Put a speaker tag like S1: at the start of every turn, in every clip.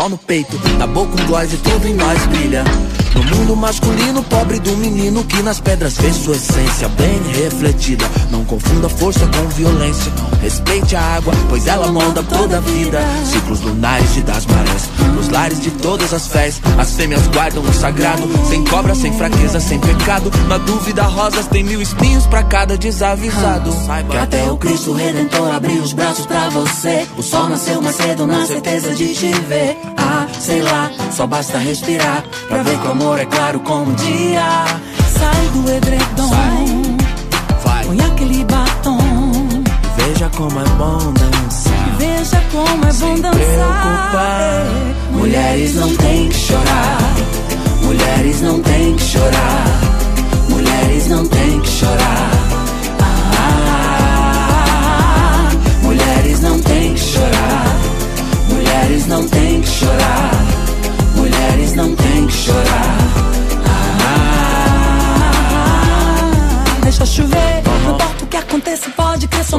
S1: Sol no peito, na boca um gloss e tudo em nós nas pedras vê sua essência bem refletida. Não confunda força com violência. Respeite a água, pois ela molda toda a vida. Ciclos lunares e das marés, nos lares de todas as fés. As fêmeas guardam o sagrado, sem cobra, sem fraqueza, sem pecado. Na dúvida, rosas tem mil espinhos pra cada desavisado. Saiba
S2: Que até o Cristo Redentor abriu os braços pra você. O sol nasceu mais cedo na certeza de te ver. Ah, sei lá, só basta respirar pra ver que o amor é claro como o dia. Sai do edredom,
S1: vai,
S2: põe aquele batom.
S1: veja como é bom dançar.
S2: Veja como é bom dançar.
S1: preocupar.
S2: Mulheres não têm que chorar. Mulheres não têm que chorar. Mulheres não têm que chorar. Ah, mulheres não têm que chorar.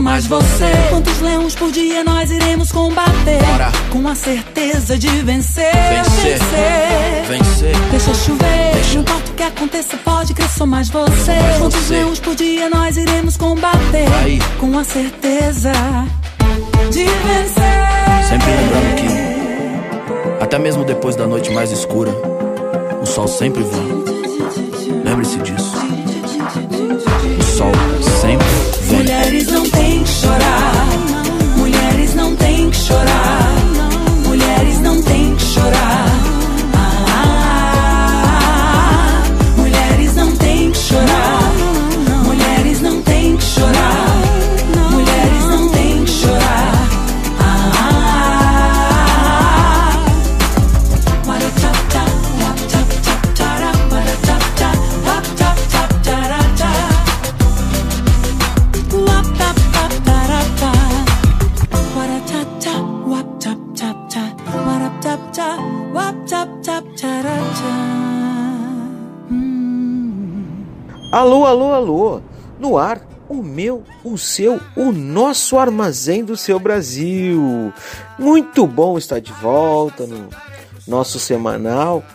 S2: Mais você. Quantos leões por dia nós iremos combater?
S1: Bora.
S2: Com a certeza de vencer.
S1: Vencer.
S2: vencer.
S1: Vencer.
S2: Deixa chover,
S1: Deixa.
S2: não importa o que aconteça, pode crer, sou mais você.
S1: mais
S2: Quantos
S1: você.
S2: leões por dia nós iremos combater?
S1: Aí.
S2: Com a certeza de vencer.
S1: Sempre lembrando que, até mesmo depois da noite mais escura, o sol sempre vem. Lembre-se disso.
S2: Mulheres não têm que chorar. Mulheres não têm que chorar. Mulheres não
S3: Alô, alô! No ar, o meu, o seu, o nosso armazém do seu Brasil. Muito bom estar de volta no nosso semanal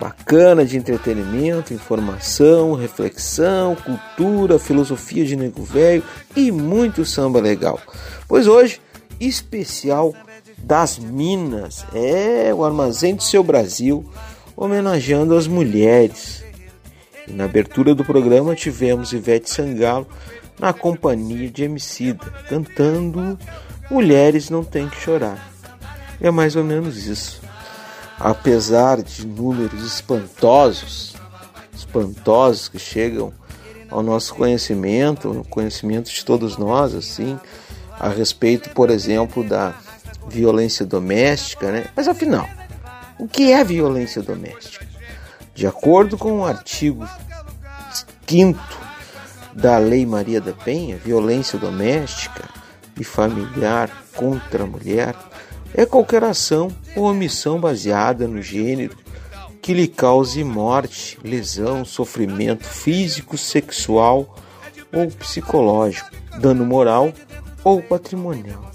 S3: bacana de entretenimento, informação, reflexão, cultura, filosofia de nego velho e muito samba legal. Pois hoje, especial das Minas, é o armazém do seu Brasil, homenageando as mulheres. E na abertura do programa tivemos Ivete Sangalo na companhia de Emicida, cantando Mulheres Não Tem Que Chorar. É mais ou menos isso apesar de números espantosos, espantosos que chegam ao nosso conhecimento, no conhecimento de todos nós, assim, a respeito, por exemplo, da violência doméstica, né? Mas afinal, o que é violência doméstica? De acordo com o artigo 5 da Lei Maria da Penha, violência doméstica e familiar contra a mulher é qualquer ação ou omissão baseada no gênero que lhe cause morte, lesão, sofrimento físico, sexual ou psicológico, dano moral ou patrimonial.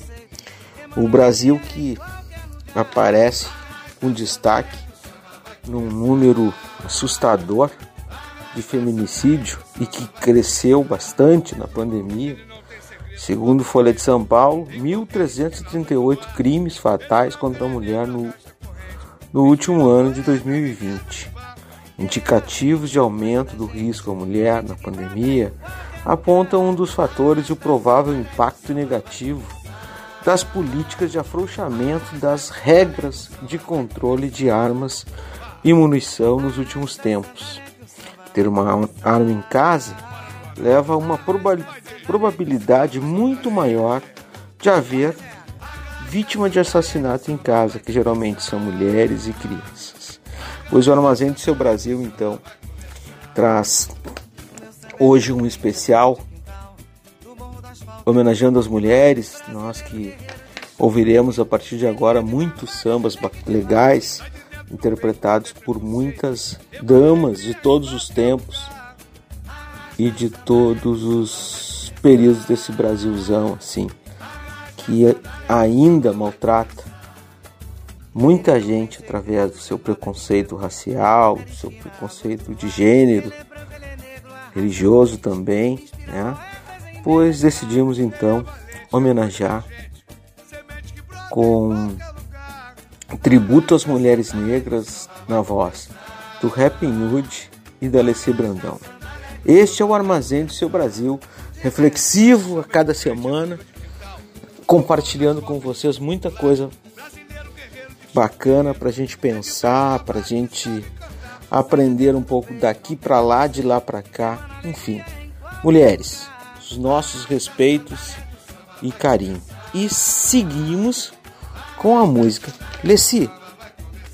S3: O Brasil que aparece com destaque num número assustador de feminicídio e que cresceu bastante na pandemia Segundo Folha de São Paulo, 1.338 crimes fatais contra a mulher no, no último ano de 2020. Indicativos de aumento do risco à mulher na pandemia apontam um dos fatores e o provável impacto negativo das políticas de afrouxamento das regras de controle de armas e munição nos últimos tempos. Ter uma arma em casa leva a uma probabilidade muito maior de haver vítima de assassinato em casa, que geralmente são mulheres e crianças. Pois o Armazém do Seu Brasil, então, traz hoje um especial homenageando as mulheres, nós que ouviremos a partir de agora muitos sambas legais interpretados por muitas damas de todos os tempos e de todos os períodos desse Brasilzão assim, que ainda maltrata muita gente através do seu preconceito racial, do seu preconceito de gênero, religioso também, né? Pois decidimos então homenagear com tributo às mulheres negras na voz do Rap Hood e da Alessia Brandão. Este é o Armazém do Seu Brasil, reflexivo a cada semana, compartilhando com vocês muita coisa bacana para a gente pensar, para a gente aprender um pouco daqui para lá, de lá para cá, enfim. Mulheres, os nossos respeitos e carinho. E seguimos com a música Leci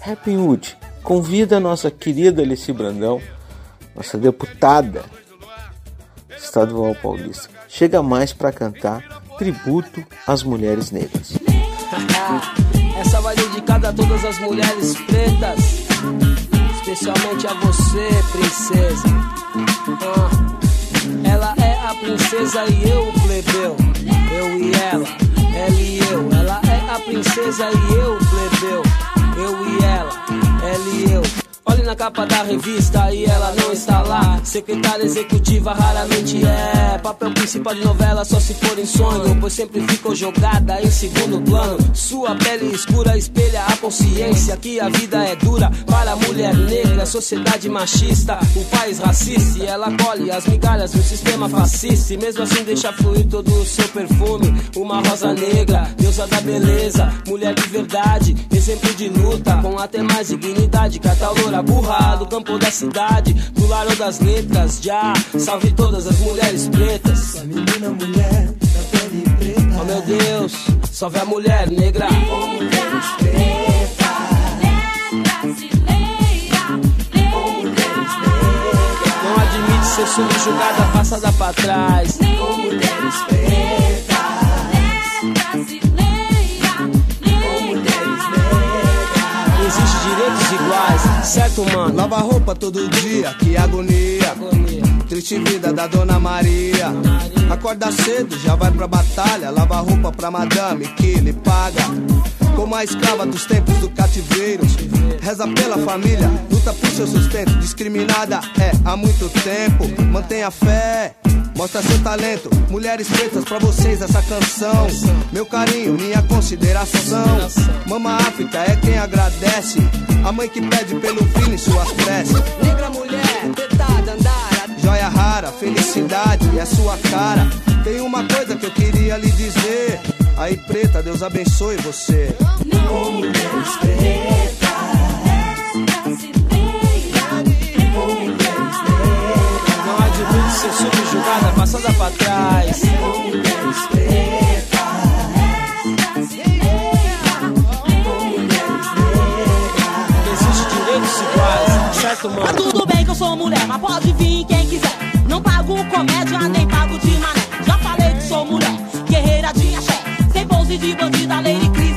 S3: Happy Wood. Convida a nossa querida Leci Brandão, nossa deputada estadual paulista. Chega mais para cantar tributo às mulheres negras.
S4: Essa vai dedicada a todas as mulheres pretas, especialmente a você, princesa. Ah, ela é a princesa e eu o plebeu. Eu e ela, ela e eu. Ela é a princesa e eu plebeu. Eu e ela, ela e eu. Olhe na capa da revista e ela não está lá. Secretária executiva raramente é. Papel principal de novela só se for em sonho, pois sempre ficou jogada em segundo plano. Sua pele escura espelha a consciência que a vida é dura para a mulher negra. Sociedade machista, o país racista. E ela colhe as migalhas do sistema fascista. E mesmo assim deixa fluir todo o seu perfume. Uma rosa negra, deusa da beleza, mulher de verdade, exemplo de luta, com até mais dignidade. Catalora Moura, burra do campo da cidade, do lado das letras. Já salve todas as mulheres pretas. A menina mulher da pele preta. Oh meu Deus, salve a mulher negra. Mulheres pretas. Não admite ser subjugada, passada pra trás. Oh, mulheres iguais, certo, mano?
S5: Lava roupa todo dia, que agonia. agonia. triste vida da Dona Maria. Acorda cedo, já vai pra batalha, lava roupa pra madame que lhe paga. Como a escrava dos tempos do cativeiro, reza pela família, luta por seu sustento. Discriminada é há muito tempo, mantenha fé. Mostra seu talento, mulheres pretas pra vocês essa canção. Meu carinho, minha consideração. Mama África é quem agradece. A mãe que pede pelo filho em suas preces. Negra mulher, tentada andar. Joia rara, felicidade é sua cara. Tem uma coisa que eu queria lhe dizer. Aí, preta, Deus abençoe você. Mulheres pretas.
S4: ser subjugada, passada pra trás. Existe direitos iguais, certo, mano?
S6: Mas tudo bem que eu sou mulher, mas pode vir. Não pago comédia, nem pago de mané. Já falei que sou mulher, guerreira de axé. Sem pose de bandida, Lady Cris,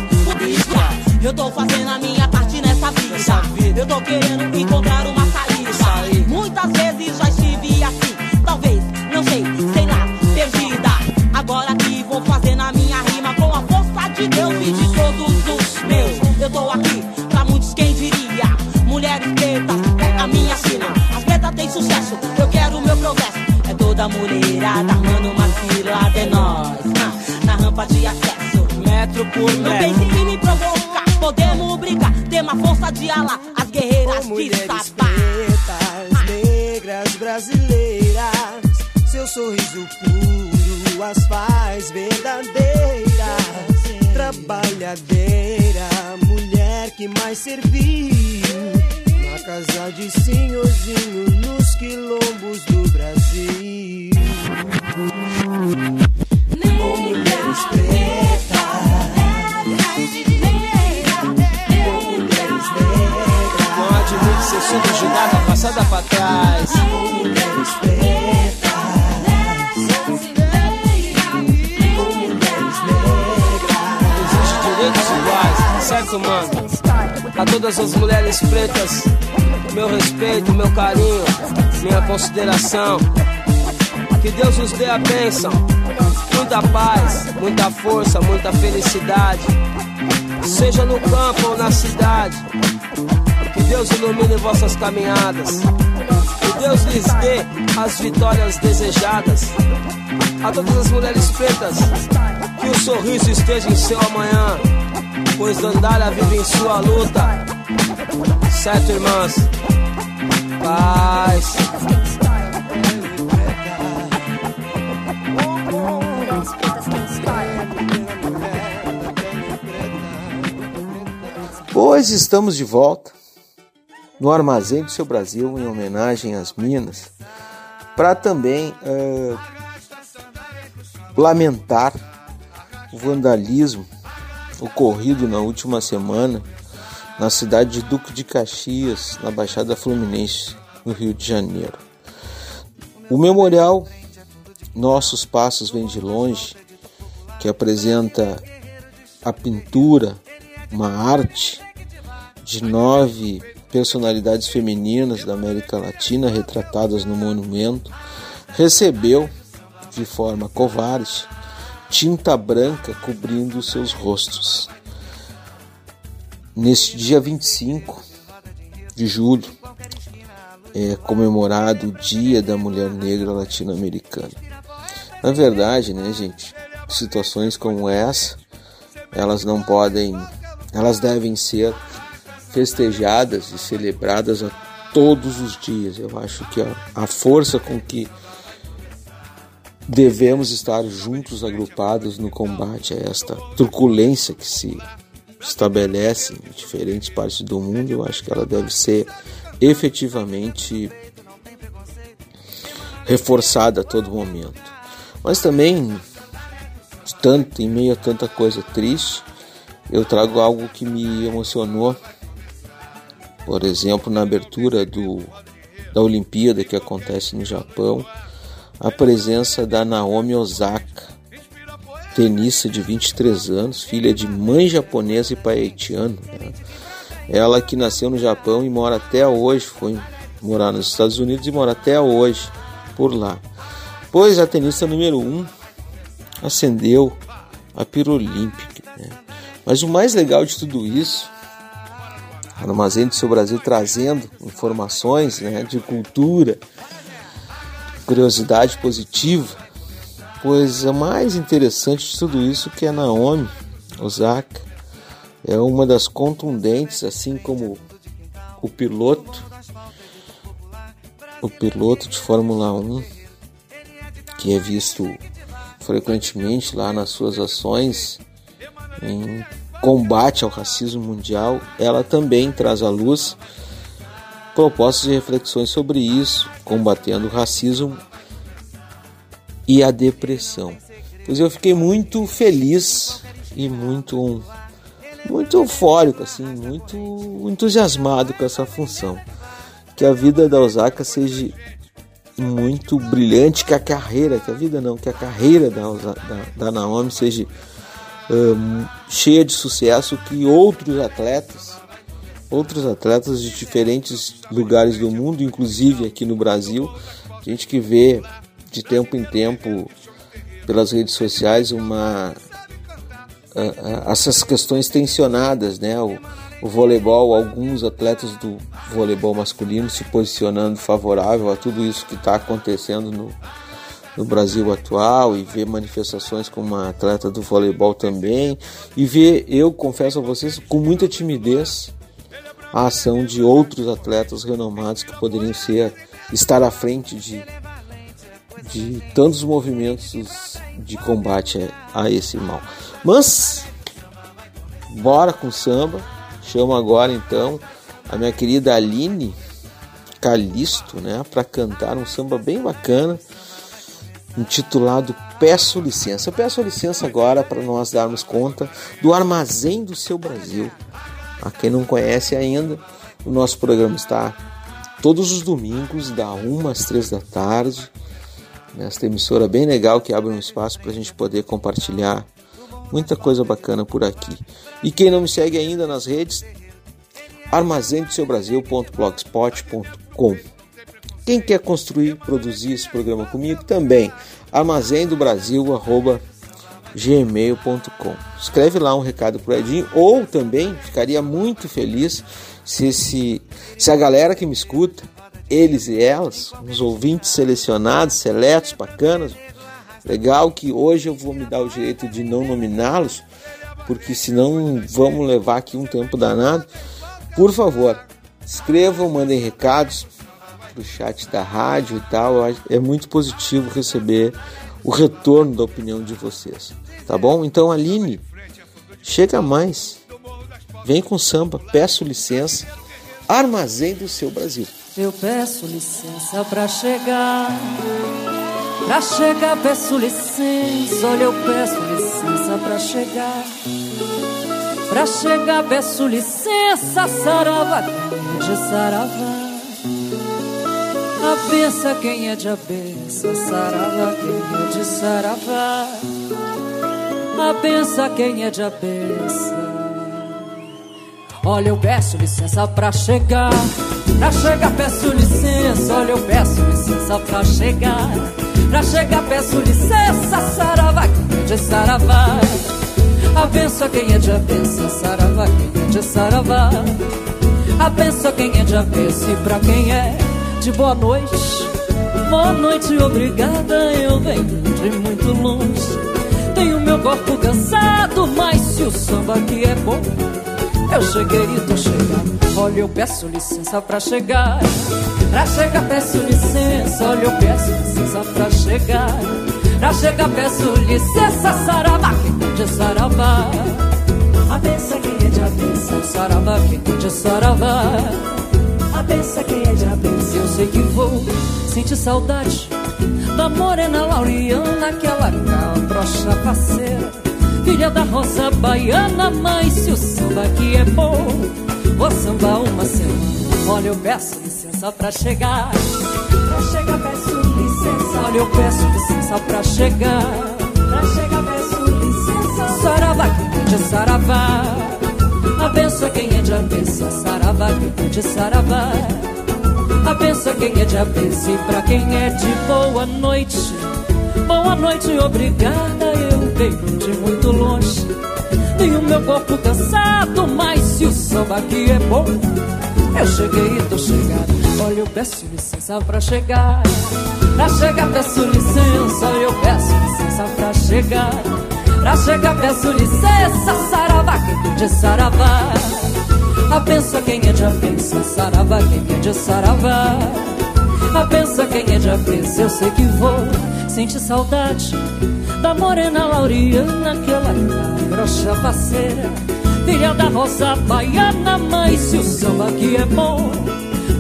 S6: Eu tô fazendo a minha parte nessa vida. Eu tô querendo encontrar uma saída. Muitas vezes já estive assim talvez, não sei, sei lá, perdida. Agora que vou fazer na minha rima com a força de Deus e de todos os meus. Eu tô aqui pra muitos, quem diria? Mulheres pretas, é a minha sina. As pretas têm sucesso, eu quero. É toda mulherada armando uma fila de nós. Na, na rampa de acesso,
S4: metro por metro.
S6: Não pense em me provocar, podemos brigar. Tem uma força de ala, as guerreiras oh, de sabá.
S7: pretas, negras brasileiras seu sorriso puro as faz verdadeiras. Trabalhadeira, mulher que mais serviu. Casa de senhorzinho, nos quilombos do Brasil. Com mulheres pretas.
S4: Ser subjugada, passada pra trás.
S7: Mulheres pretas.
S4: certo, mano? A todas as mulheres pretas, meu respeito, meu carinho, minha consideração. Que Deus nos dê a bênção, muita paz, muita força, muita felicidade. Seja no campo ou na cidade. Que Deus ilumine vossas caminhadas. Que Deus lhes dê as vitórias desejadas. A todas as mulheres pretas, que o sorriso esteja em seu amanhã pois Dandara vive em sua luta. Certo, irmãs? Paz.
S3: Pois estamos de volta no Armazém do Seu Brasil em homenagem às Minas, para também uh, lamentar o vandalismo ocorrido na última semana na cidade de Duque de Caxias, na Baixada Fluminense, no Rio de Janeiro. O memorial Nossos Passos Vêm de Longe, que apresenta a pintura, uma arte de nove personalidades femininas da América Latina retratadas no monumento, recebeu de forma covarde tinta branca cobrindo seus rostos. Neste dia 25 de julho é comemorado o Dia da Mulher Negra Latino-Americana. Na verdade, né, gente, situações como essa, elas não podem, elas devem ser festejadas e celebradas a todos os dias. Eu acho que a, a força com que devemos estar juntos, agrupados no combate a esta truculência que se estabelece em diferentes partes do mundo. Eu acho que ela deve ser efetivamente reforçada a todo momento. Mas também, tanto em meio a tanta coisa triste, eu trago algo que me emocionou. Por exemplo, na abertura do, da Olimpíada que acontece no Japão, a presença da Naomi Osaka, tenista de 23 anos, filha de mãe japonesa e pai haitiano. Né? Ela que nasceu no Japão e mora até hoje, foi morar nos Estados Unidos e mora até hoje por lá. Pois a tenista número 1 um acendeu a pira olímpica. Né? Mas o mais legal de tudo isso, Armazém do Seu Brasil trazendo informações né, de cultura, curiosidade positiva, pois o mais interessante de tudo isso que a Naomi Osaka. É uma das contundentes, assim como o piloto, o piloto de Fórmula 1, que é visto frequentemente lá nas suas ações em combate ao racismo mundial, ela também traz à luz propostas e reflexões sobre isso, combatendo o racismo e a depressão. Pois eu fiquei muito feliz e muito muito eufórico assim, muito entusiasmado com essa função. Que a vida da Osaka seja muito brilhante, que a carreira, que a vida não, que a carreira da, da, da Naomi seja um, cheia de sucesso, que outros atletas, outros atletas de diferentes lugares do mundo, inclusive aqui no Brasil, gente que vê de tempo em tempo pelas redes sociais uma essas questões tensionadas, né? O, o voleibol, alguns atletas do voleibol masculino se posicionando favorável a tudo isso que está acontecendo no, no Brasil atual e ver manifestações como uma atleta do voleibol também e ver, eu confesso a vocês, com muita timidez a ação de outros atletas renomados que poderiam ser estar à frente de, de tantos movimentos de combate a, esse mal. Mas bora com samba. Chamo agora então a minha querida Aline Calisto, né, para cantar um samba bem bacana intitulado Peço Licença. Eu peço licença agora para nós darmos conta do Armazém do Seu Brasil. A quem não conhece ainda, o nosso programa está todos os domingos, da 1 às 3 da tarde, nesta emissora bem legal que abre um espaço para a gente poder compartilhar muita coisa bacana por aqui. E quem não me segue ainda nas redes, armazém-do-seu-brasil.blogspot.com quem quer construir, produzir esse programa comigo também, armazém do Brasil, arroba gmail.com. Escreve lá um recado pro Edinho, ou também ficaria muito feliz se, esse, se a galera que me escuta, eles e elas, os ouvintes selecionados, seletos, bacanas, legal que hoje eu vou me dar o direito de não nominá-los, porque senão vamos levar aqui um tempo danado. Por favor, escrevam, mandem recados, do chat da rádio e tal. É muito positivo receber o retorno da opinião de vocês. Tá bom? Então, Aline, chega mais. Vem com samba, peço licença. Armazém do seu Brasil.
S8: Eu peço licença para chegar. Pra chegar, peço licença. Olha, eu peço licença pra chegar. Pra chegar, peço licença. Saravá, de saravá. A benção quem é de abença, saravá quem é de saravá. A benção quem é de abença. Olha, eu peço licença pra chegar. Pra chegar, peço licença. Olha, eu peço licença pra chegar. Pra chegar, peço licença. Saravá, quem é de saravá. A benção quem é de abença, saravá, quem é de saravá. A benção quem é de abença e pra quem é boa noite. Boa noite, obrigada. Eu venho de muito longe. Tenho meu corpo cansado, mas se o samba aqui é bom, eu cheguei e tô chegando. Olha, eu peço licença pra chegar. Pra chegar, peço licença. Olha, eu peço licença pra chegar. Pra chegar, peço licença. Saravá, quem de saravá. A benção quem é de abenção. Saravá, quem é saravá. A benção quem é de abenção. Eu sei que vou sentir saudade da morena Lauriana, aquela cabrocha parceira, filha da roça baiana. Mas se o samba aqui é bom, vou sambar uma semana. Olha, eu peço licença pra chegar. Pra chegar, peço licença. Olha, eu peço licença pra chegar. Pra chegar, peço licença. Saravá, quem é de saravá. A benção quem é de abençoa. Saravá, de saravá. A quem é de abenço e pra quem é de boa noite. Boa noite, obrigada, eu venho de muito longe. Tenho meu corpo cansado, mas se o samba aqui é bom, eu cheguei e tô chegado. Olha, eu peço licença pra chegar. Pra chegar, peço licença, eu peço licença pra chegar. Pra chegar, peço licença, saravá, quem de saravá. A pensa quem é de apensa, saravá, quem é de saravá. A pensa quem é de apensa, eu sei que vou sentir saudade da morena Lauriana, aquela grossa faceira, filha da rosa baiana, mas se o samba aqui é bom,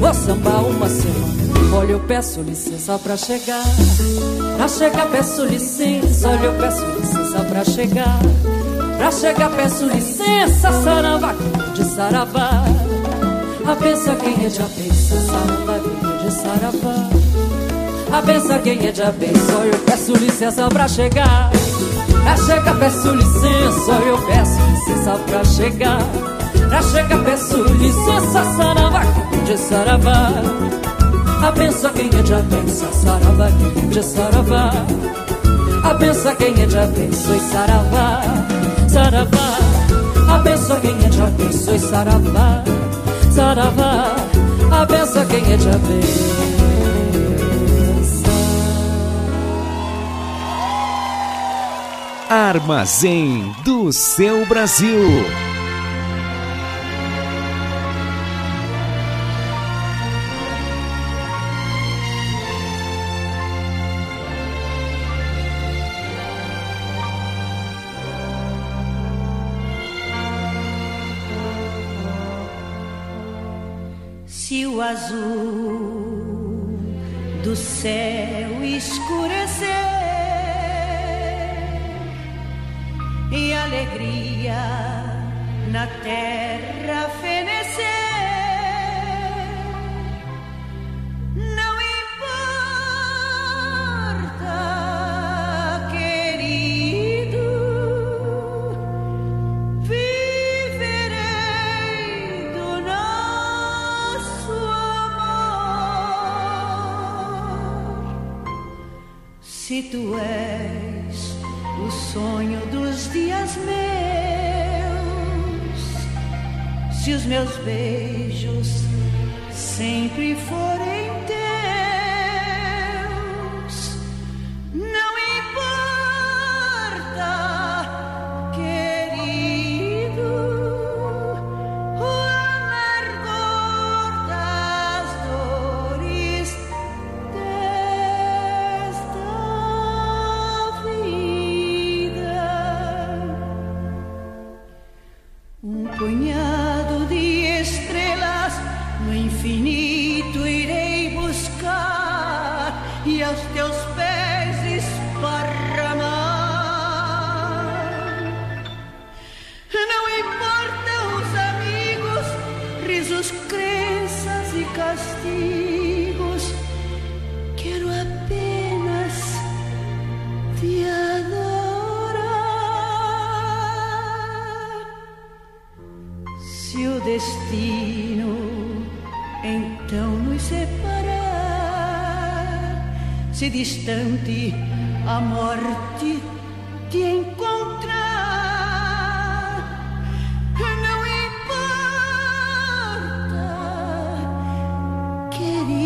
S8: vou sambar uma semana. Olha, eu peço licença pra chegar. Pra chegar, peço licença. Olha, eu peço licença pra chegar. Pra chegar, peço licença. Saravá, de saravá. A pensa quem é de abença. É de saravá. A pensa quem é de abença. Olha, eu peço licença pra chegar. Pra chegar, peço licença. Eu peço licença pra chegar. Pra chegar, peço licença. É de saravá. A pensa quem é de abençoa, saravá, é de saravá. A pensa quem é de abençoa, saravá, saravá. A pensa quem é de abençoa, saravá, saravá. A pensa quem é de abençoa.
S9: Armazém do seu Brasil.
S10: Azul querido,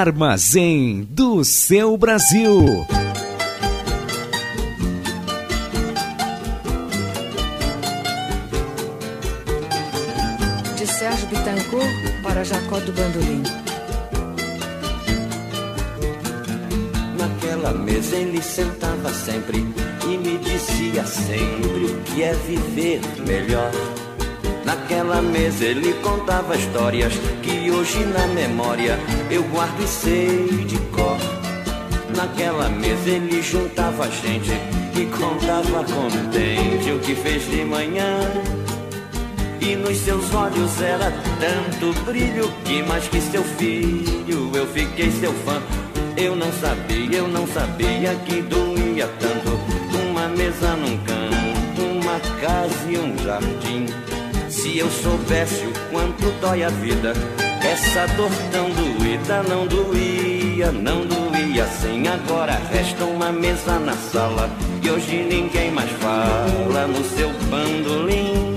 S9: Armazém do seu Brasil.
S10: De Sérgio Bittencourt para Jacó do Bandolim.
S11: Naquela mesa ele sentava sempre e me dizia sempre o que é viver melhor. Naquela mesa ele contava histórias que hoje na memória eu guardo e sei de cor. Naquela mesa ele juntava gente e contava contente o que fez de manhã. E nos seus olhos era tanto brilho que mais que seu filho eu fiquei seu fã. Eu não sabia, eu não sabia que doía tanto uma mesa num canto, uma casa e um jardim. Se eu soubesse o quanto dói a vida, essa dor tão doída não doía, não doía assim. Agora resta uma mesa na sala e hoje ninguém mais fala no seu bandolim.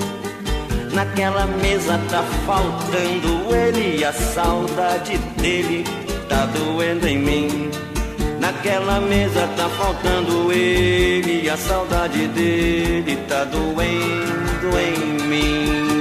S11: Naquela mesa tá faltando ele e a saudade dele tá doendo em mim. Naquela mesa tá faltando ele e a saudade dele tá doendo em mim.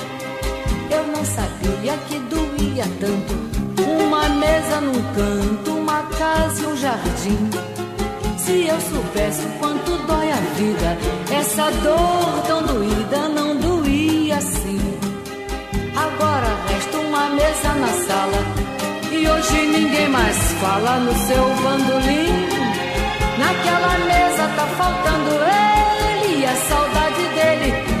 S10: Não sabia que doía tanto uma mesa num canto, uma casa e um jardim. Se eu soubesse o quanto dói a vida, essa dor tão doída não doía assim. Agora resta uma mesa na sala e hoje ninguém mais fala no seu bandolim. Naquela mesa tá faltando ele e a saudade dele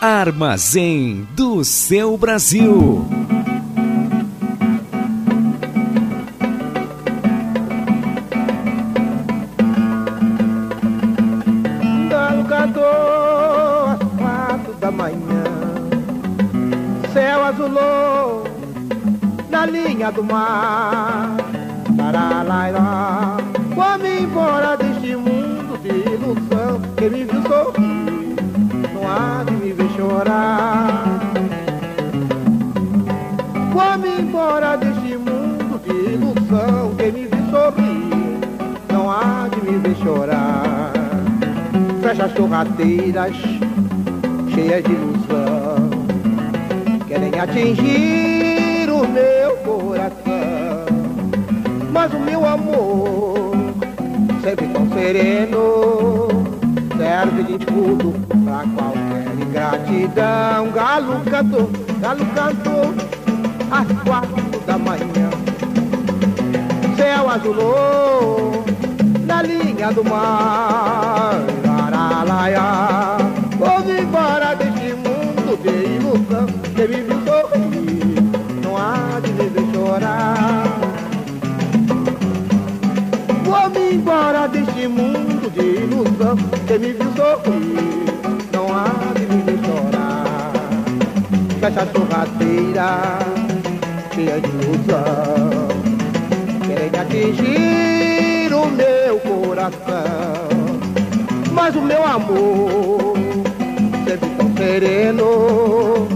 S9: Armazém do seu Brasil.
S12: Galo às quatro da manhã, céu azulou na linha do mar. Fecha as torradeiras cheias de ilusão, querem atingir o meu coração. Mas o meu amor, sempre tão sereno, serve de escudo pra qualquer ingratidão. Galo cantou, galo cantou, às quatro da manhã. Céu azulou na linha do mar. Aralaia, vou embora deste mundo de ilusão. Quem me viu sorrir, não há de me ver chorar. Vou-me embora deste mundo de ilusão. Quem me viu sorrir, não há de me ver chorar. Fecha a torradeira, cheia de ilusão. Querem atingir o meu coração. Mas o meu amor, sempre tão sereno,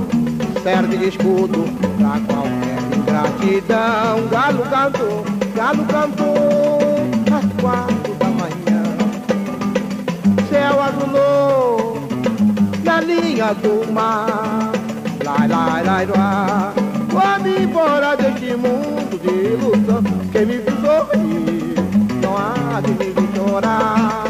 S12: serve de escudo pra qualquer ingratidão. Galo cantou, galo cantou, às quatro da manhã. Céu azulou na linha do mar. Lai, lai, lai, lai. Vou-me embora deste mundo de ilusão. Quem me viu sorrir, não há de me chorar.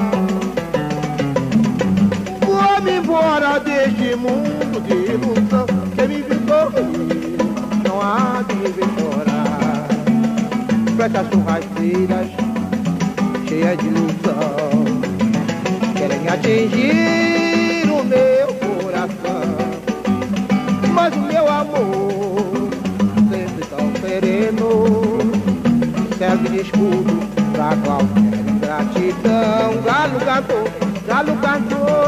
S12: De ilusão me viu sorrir, não há de me ver chorar. Flechas churrasqueiras cheias de ilusão querem atingir o meu coração, mas o meu amor sempre tão sereno serve de escudo pra qualquer ingratidão. Galo cantou, galo cantou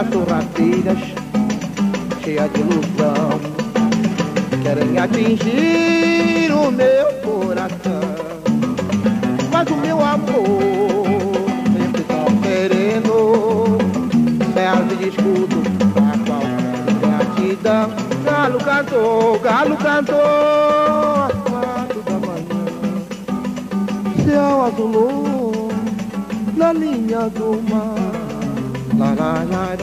S12: Flechas sorrateiras, cheias de ilusão, querem atingir o meu coração. Mas o meu amor, sempre tão sereno, serve de escudo pra qualquer gratidão. Galo cantou, galo cantou às quatro da manhã. Céu azulou na linha do mar. Lá, lá. Fora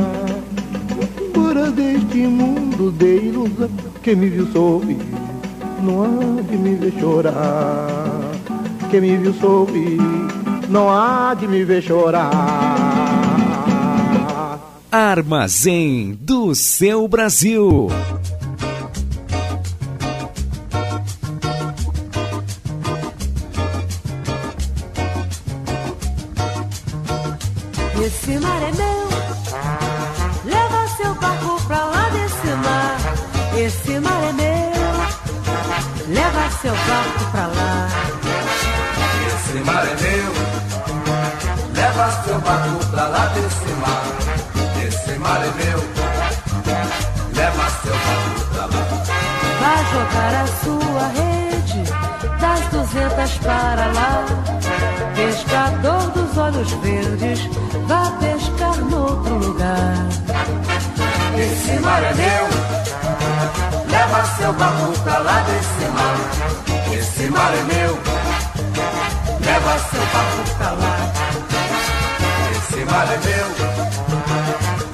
S12: deste mundo de ilusão, quem me viu sorrir, não há de me ver chorar. Quem me viu sorrir, não há de me ver chorar.
S9: Armazém do seu Brasil.
S10: Esse mar é meu, leva seu barco Esse mar é meu, leva seu barco pra lá.
S13: Esse mar é meu, leva seu barco pra lá desse mar. Esse mar é meu, leva seu barco pra lá.
S10: Vai jogar a sua rede das duzentas para lá. Pescador dos olhos verdes, vá pescar noutro lugar.
S13: Esse mar é meu, leva seu barco pra lá desse mar. Esse mar é meu, leva seu barco pra lá. Esse mar é meu,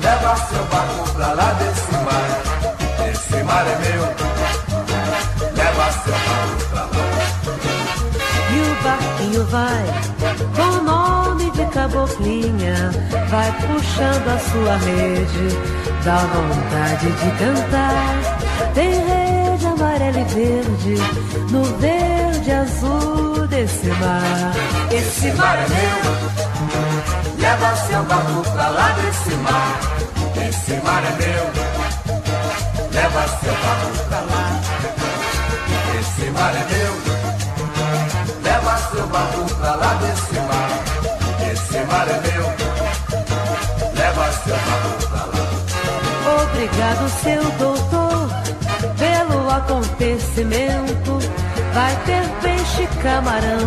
S13: leva seu barco pra lá desse mar. Esse mar é meu, leva seu barco pra lá.
S10: Barquinho vai com o nome de caboclinha, vai puxando a sua rede, dá vontade de cantar. Tem rede amarela e verde, no verde azul desse mar.
S13: Esse mar é meu, leva seu barco pra lá desse mar. Esse mar é meu, leva seu barco pra lá. Esse mar é meu, barco pra lá desse mar. Esse mar é meu, leva seu barco pra lá.
S10: Obrigado, seu doutor, pelo acontecimento. Vai ter peixe camarão,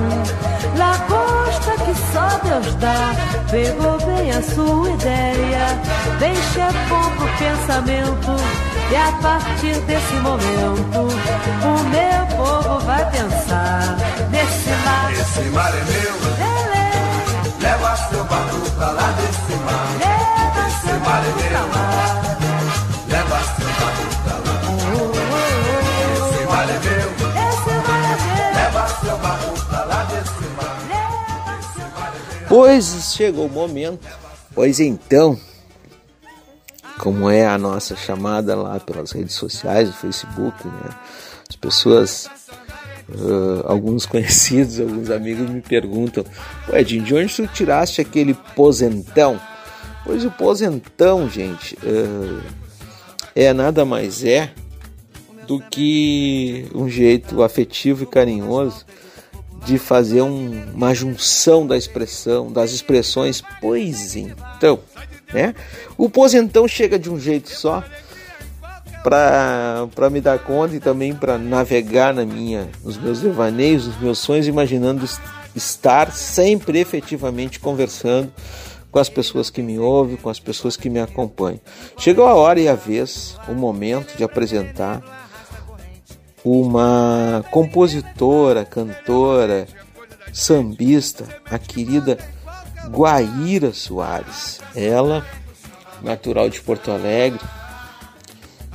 S10: lagosta que só Deus dá. Pegou bem a sua ideia, deixa é bom pro pensamento. E a partir desse momento, o meu povo vai pensar nesse mar.
S13: Esse mar é meu, leva seu barco pra lá desse mar.
S10: Leva
S13: Esse mar é meu,
S3: Pois chegou o momento, pois então, como é a nossa chamada lá pelas redes sociais, o Facebook, né? As pessoas, uh, alguns conhecidos, alguns amigos me perguntam, ué, de onde tu tiraste aquele posentão? Pois o posentão, gente, uh, é nada mais é do que um jeito afetivo e carinhoso de fazer um, uma junção da expressão, das expressões, pois então, né? O posentão chega de um jeito só para me dar conta e também para navegar na minha, nos meus devaneios, nos meus sonhos, imaginando estar sempre efetivamente conversando com as pessoas que me ouvem, com as pessoas que me acompanham. Chegou a hora e a vez, o momento de apresentar uma compositora, cantora, sambista, a querida Guaíra Soares. Ela, natural de Porto Alegre.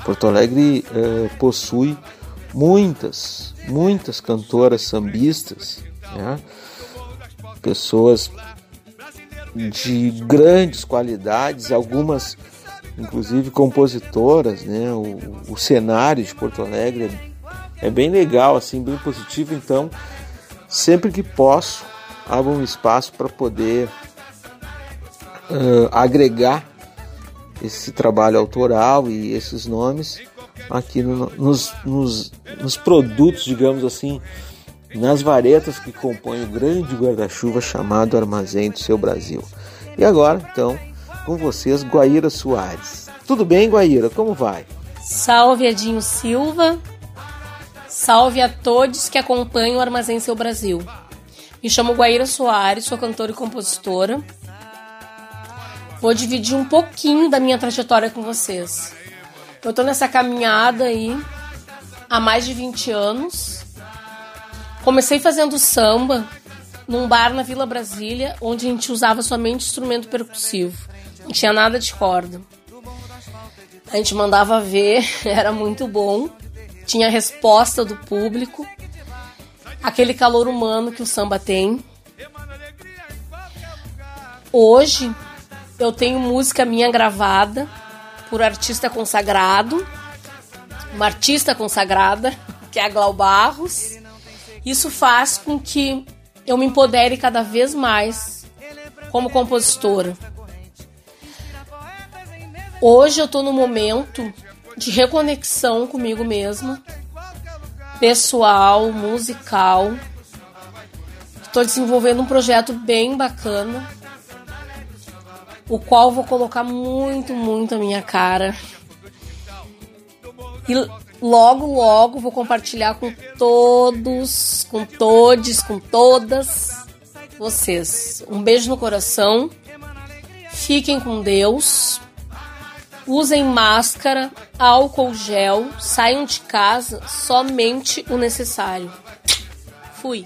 S3: Porto Alegre eh, possui muitas, muitas cantoras sambistas, né? pessoas de grandes qualidades, algumas inclusive compositoras, né? O, o cenário de Porto Alegre é, é, bem legal, assim, bem positivo. Então, sempre que posso, abro um espaço para poder uh, agregar esse trabalho autoral e esses nomes aqui no, nos, nos, nos produtos, digamos assim, nas varetas que compõem o grande guarda-chuva chamado Armazém do Seu Brasil. E agora, então, com vocês, Guaíra Soares. Tudo bem, Guaíra? Como vai?
S14: Salve, Edinho Silva. Salve a todos que acompanham o Armazém Seu Brasil. Me chamo Guaíra Soares, sou cantora e compositora. Vou dividir um pouquinho da minha trajetória com vocês. Eu tô nessa caminhada aí há mais de 20 anos. Comecei fazendo samba num bar na Vila Brasília, onde a gente usava somente instrumento percussivo. Não tinha nada de corda. A gente mandava ver, era muito bom. Tinha resposta do público. Aquele calor humano que o samba tem. Hoje eu tenho música minha gravada por artista consagrado, uma artista consagrada, que é a Glau Barros. Isso faz com que eu me empodere cada vez mais como compositora. Hoje eu tô no momento de reconexão comigo mesma, pessoal, musical. Estou desenvolvendo um projeto bem bacana, o qual vou colocar muito, muito a minha cara. E logo, logo vou compartilhar com todos, com todos, com todas vocês. Um beijo no coração. Fiquem com Deus. Usem máscara, álcool gel, saiam de casa somente o necessário. Fui.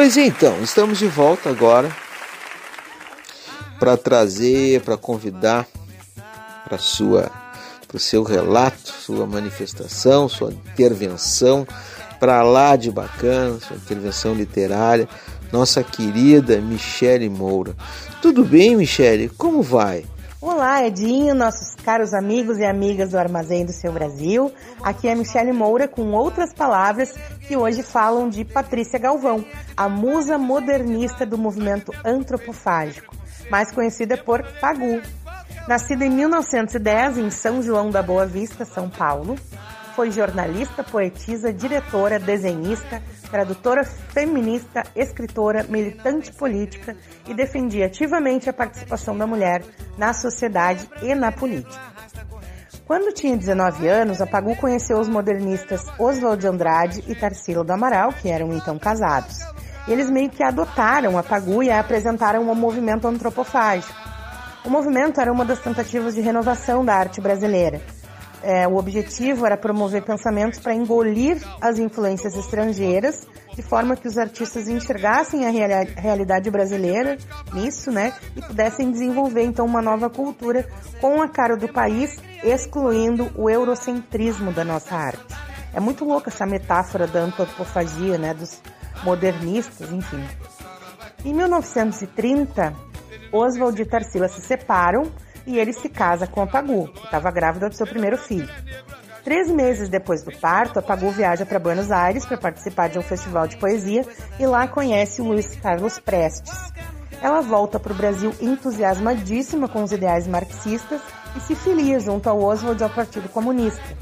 S3: Pois então, estamos de volta agora para trazer, para convidar para sua para o seu relato, sua manifestação, sua intervenção para lá de bacana, sua intervenção literária, nossa querida Michele Moura. Tudo bem, Michele? Como vai?
S15: Olá, Edinho, nossos caros amigos e amigas do Armazém do Seu Brasil. Aqui é Michele Moura com outras palavras que hoje falam de Patrícia Galvão, a musa modernista do movimento antropofágico, mais conhecida por Pagu. Nascida em 1910 em São João da Boa Vista, São Paulo, foi jornalista, poetisa, diretora, desenhista, tradutora feminista, escritora, militante política e defendia ativamente a participação da mulher na sociedade e na política. Quando tinha 19 anos, a Pagu conheceu os modernistas Oswald de Andrade e Tarsila do Amaral, que eram então casados. Eles meio que adotaram a Pagu e a apresentaram ao movimento antropofágico. O movimento era uma das tentativas de renovação da arte brasileira. É, o objetivo era promover pensamentos para engolir as influências estrangeiras, de forma que os artistas enxergassem a reali- realidade brasileira nisso, né, e pudessem desenvolver então uma nova cultura com a cara do país, excluindo o eurocentrismo da nossa arte. É muito louca essa metáfora da antropofagia, né, dos modernistas, enfim. Em 1930, Oswald e Tarsila se separam e ele se casa com a Pagu, que estava grávida do seu primeiro filho. Três meses depois do parto, a Pagu viaja para Buenos Aires para participar de um festival de poesia e lá conhece o Luiz Carlos Prestes. Ela volta para o Brasil entusiasmadíssima com os ideais marxistas e se filia junto ao Oswald ao Partido Comunista,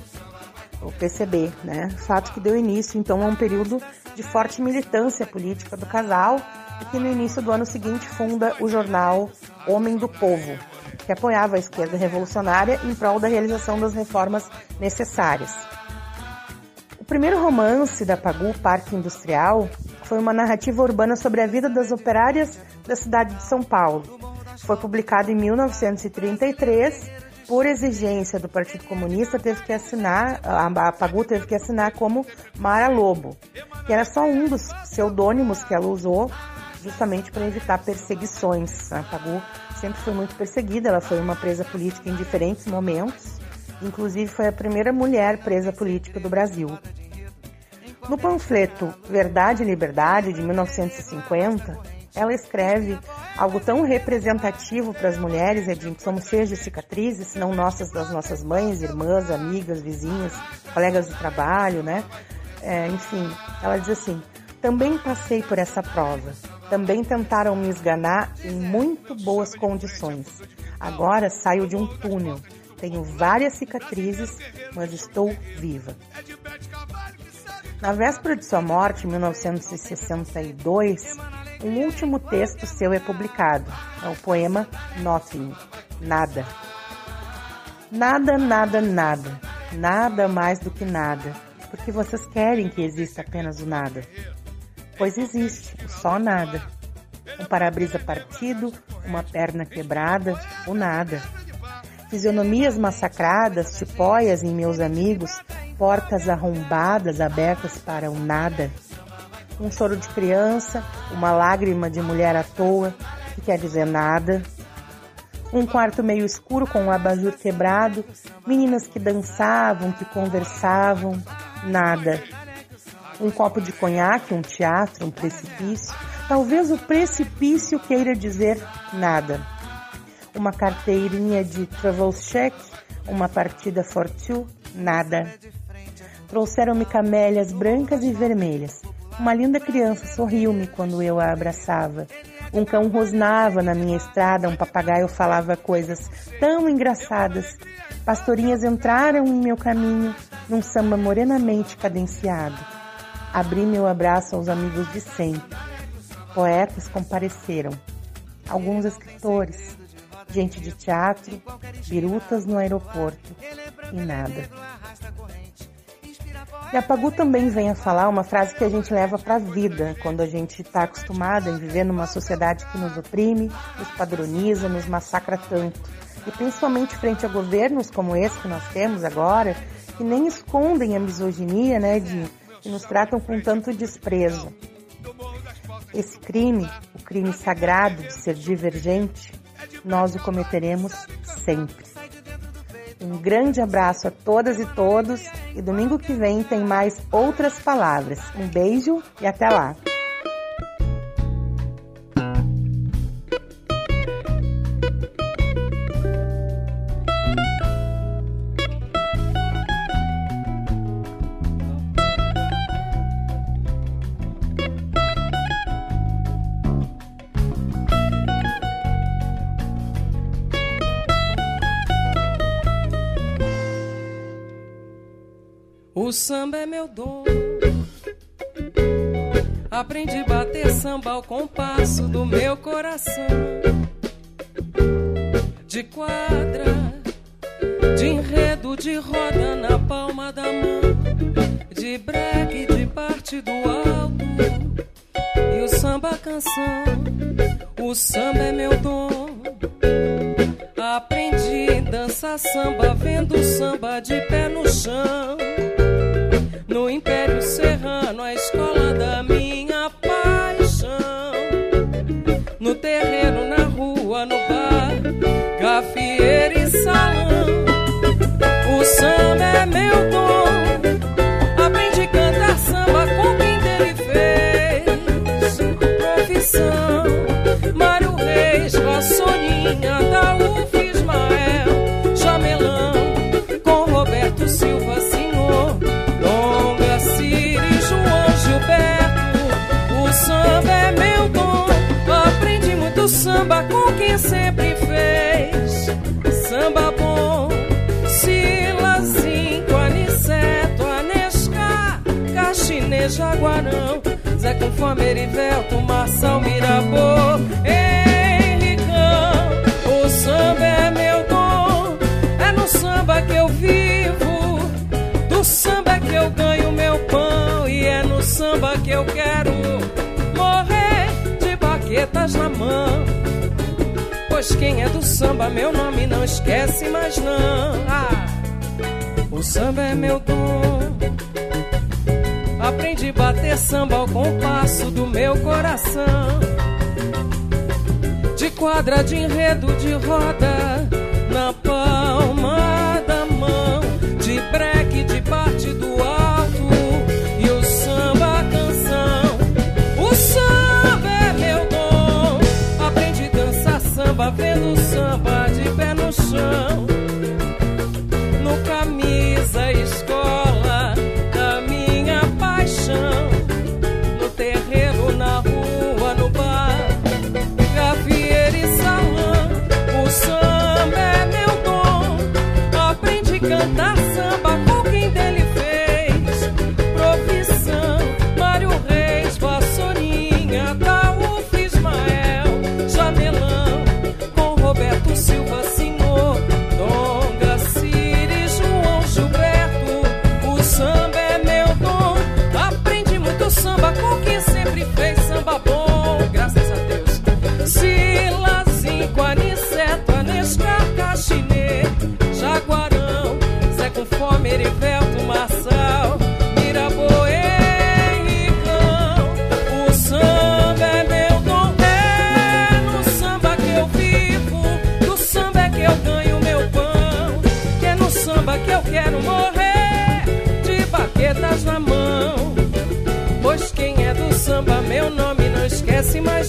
S15: o PCB, né? Fato que deu início então a um período de forte militância política do casal e que no início do ano seguinte funda o jornal Homem do Povo, que apoiava a esquerda revolucionária em prol da realização das reformas necessárias. O primeiro romance da Pagu, Parque Industrial, foi uma narrativa urbana sobre a vida das operárias da cidade de São Paulo. Foi publicado em 1933 por exigência do Partido Comunista, teve que assinar, a Pagu teve que assinar como Mara Lobo, que era só um dos pseudônimos que ela usou justamente para evitar perseguições. A Pagu sempre foi muito perseguida, ela foi uma presa política em diferentes momentos, inclusive foi a primeira mulher presa política do Brasil. No panfleto Verdade e Liberdade, de 1950, ela escreve algo tão representativo para as mulheres, é de somos cheias de cicatrizes, não nossas das nossas mães, irmãs, amigas, vizinhas, colegas de trabalho, né? É, enfim, ela diz assim: também passei por essa prova. Também tentaram me esganar em muito boas condições. Agora saio de um túnel. Tenho várias cicatrizes, mas estou viva. Na véspera de sua morte, em 1962, um último texto seu é publicado. É o poema Nothing, Nada. Nada, nada, nada. Nada mais do que nada. Porque vocês querem que exista apenas o nada. Pois existe, só nada. Um para-brisa partido, uma perna quebrada, o nada. Fisionomias massacradas, tipóias em meus amigos, portas arrombadas abertas para o nada. Um choro de criança, uma lágrima de mulher à toa, que quer dizer nada. Um quarto meio escuro com um abajur quebrado, meninas que dançavam, que conversavam, nada. Um copo de conhaque, um teatro, um precipício. Talvez o precipício queira dizer nada. Uma carteirinha de travel check, uma partida fortune, nada. Trouxeram-me camélias brancas e vermelhas. Uma linda criança sorriu-me quando eu a abraçava. Um cão rosnava na minha estrada, um papagaio falava coisas tão engraçadas. Pastorinhas entraram em meu caminho num samba morenamente cadenciado. Abri meu abraço aos amigos de sempre. Poetas compareceram. Alguns escritores, gente de teatro, birutas no aeroporto e nada. E a Pagu também vem a falar uma frase que a gente leva para a vida, quando a gente está acostumada em viver numa sociedade que nos oprime, nos padroniza, nos massacra tanto. E principalmente frente a governos como esse que nós temos agora, que nem escondem a misoginia, né, de, que nos tratam com tanto desprezo. Esse crime, o crime sagrado de ser divergente, nós o cometeremos sempre. Um grande abraço a todas e todos e domingo que vem tem mais outras palavras. Um beijo e até lá!
S16: O samba é meu dom. Aprendi a bater samba ao compasso do meu coração. De quadra, de enredo, de roda na palma da mão. De break, de parte do alto. E o samba canção. O samba é meu dom. Aprendi a dançar samba, vendo samba de pé no chão no Império Serrano, a escola da minha paixão. No terreno, na rua, no bar, gafieira e salão. O samba é meu dom. Aprendi a cantar samba com quem dele fez profissão. Mário Reis, Vassoninha Zé com fome, Erivelto, Marçal, Mirabô, Henricão. O samba é meu dom, é no samba que eu vivo, do samba que eu ganho meu pão e é no samba que eu quero morrer de baquetas na mão. Pois quem é do samba, meu nome não esquece mais não. Ah, o samba é meu dom de bater samba ao compasso do meu coração. De quadra, de enredo, de roda, na palma da mão. De breque, de parte do alto e o samba canção. O samba é meu dom. Aprendi a dançar samba vendo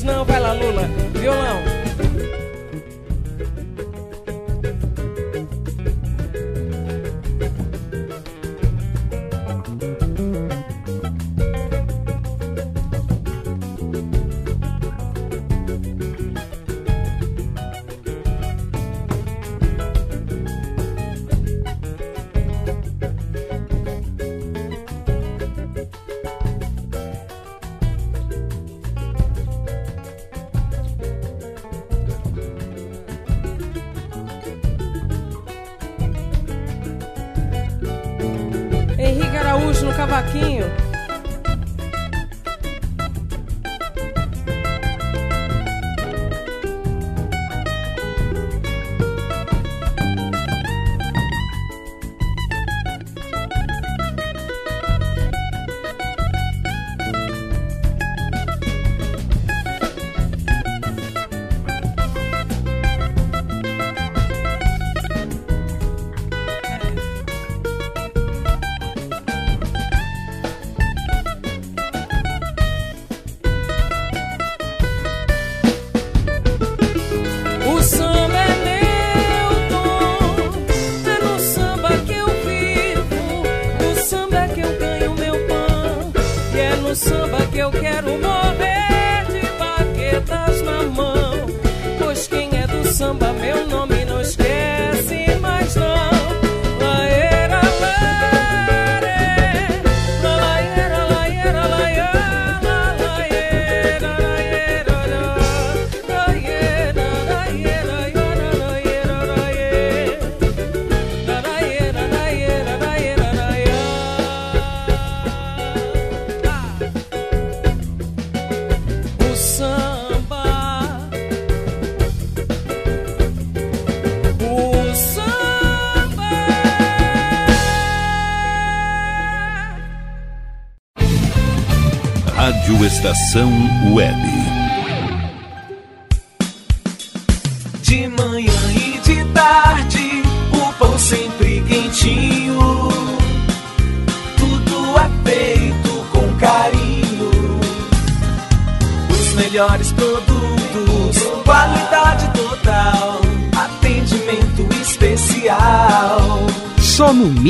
S16: não, vai lá Lula, violão.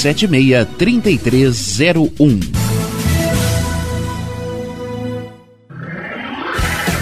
S17: 76 3301.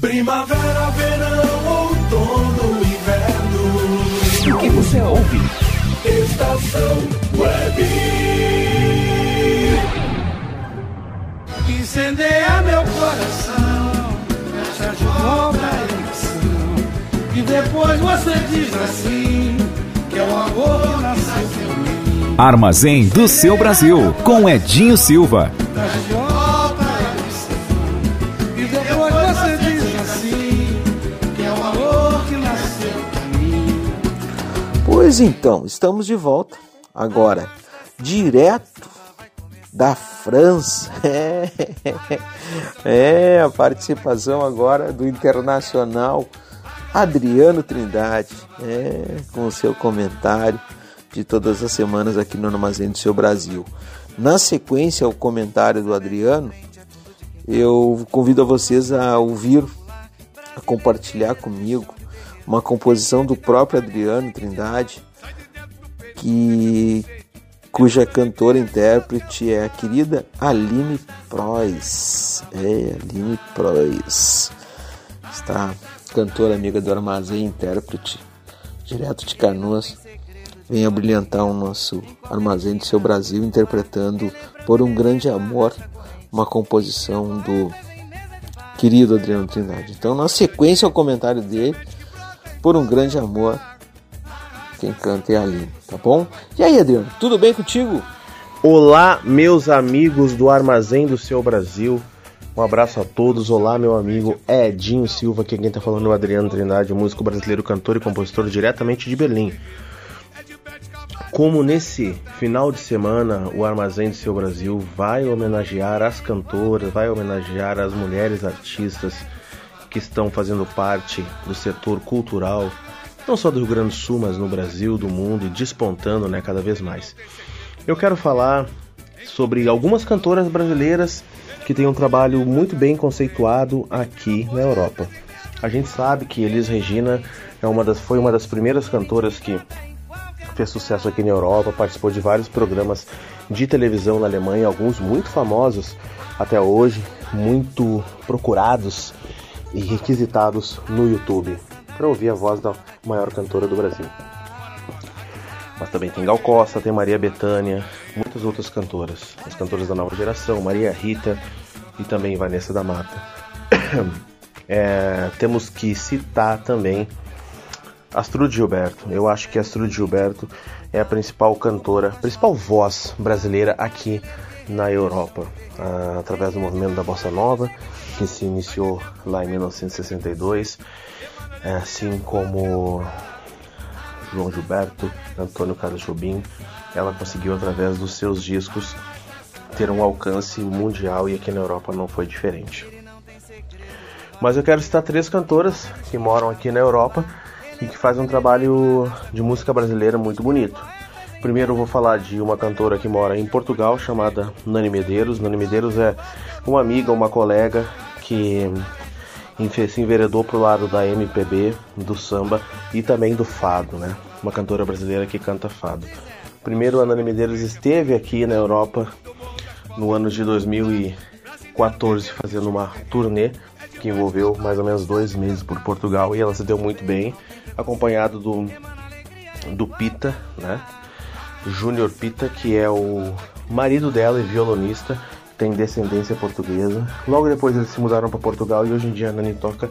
S13: Primavera, verão, outono, inverno.
S17: O que você ouve?
S13: Estação Web. Incendeia meu coração, fecha de volta a emoção. E depois você diz assim: que é o amor nasceu mim.
S9: Armazém do seu Brasil, com Edinho Silva.
S3: Pois então, estamos de volta agora, direto da França. É, é a participação agora do internacional Adriano Trindade, é, com o seu comentário de todas as semanas aqui no Armazém do Seu Brasil. Na sequência ao comentário do Adriano, eu convido a vocês a ouvir, a compartilhar comigo uma composição do próprio Adriano Trindade, que cuja cantora intérprete é a querida Aline Prois. É, Aline Prois. Está cantora amiga do Armazém, intérprete, direto de Canoas. Venha brilhantar o nosso Armazém do Seu Brasil, interpretando Por um Grande Amor, uma composição do querido Adriano Trindade. Então, na sequência ao comentário dele, Por um Grande Amor, quem canta é a Aline, tá bom? E aí, Adriano, tudo bem contigo?
S18: Olá, meus amigos do Armazém do Seu Brasil. Um abraço a todos. Olá, meu amigo Edinho Silva, que quem tá falando é o Adriano Trindade, músico brasileiro, cantor e compositor diretamente de Berlim. Como nesse final de semana o Armazém do Seu Brasil vai homenagear as cantoras, vai homenagear as mulheres artistas que estão fazendo parte do setor cultural, não só do Rio Grande do Sul, mas no Brasil, do mundo e despontando né, cada vez mais. Eu quero falar sobre algumas cantoras brasileiras que têm um trabalho muito bem conceituado aqui na Europa. A gente sabe que Elis Regina é uma das, foi uma das primeiras cantoras que fez sucesso aqui na Europa, participou de vários programas de televisão na Alemanha, alguns muito famosos até hoje, muito procurados e requisitados no YouTube para ouvir a voz da maior cantora do Brasil. Mas também tem Gal Costa, tem Maria Bethânia, muitas outras cantoras, as cantoras da nova geração, Maria Rita e também Vanessa da Mata. É, temos que citar também Astrude Gilberto. Eu acho que Astrude Gilberto é a principal cantora, principal voz brasileira aqui na Europa, ah, através do movimento da Bossa Nova, que se iniciou lá em 1962, é, assim como João Gilberto, Antônio Carlos Jobim, ela conseguiu através dos seus discos ter um alcance mundial e aqui na Europa não foi diferente. Mas eu quero citar três cantoras que moram aqui na Europa e que fazem um trabalho de música brasileira muito bonito. Primeiro vou falar de uma cantora que mora em Portugal chamada Nani Medeiros. Nani Medeiros é uma amiga, uma colega que se enveredou pro lado da MPB, do samba e também do fado, né? Uma cantora brasileira que canta fado. Primeiro a Nani Medeiros esteve aqui na Europa no ano de 2014 fazendo uma turnê que envolveu mais ou menos dois meses por Portugal e ela se deu muito bem, acompanhado do, do Pita, né? Júnior Pita, que é o marido dela e violonista, tem descendência portuguesa. Logo depois eles se mudaram para Portugal e hoje em dia a Nani toca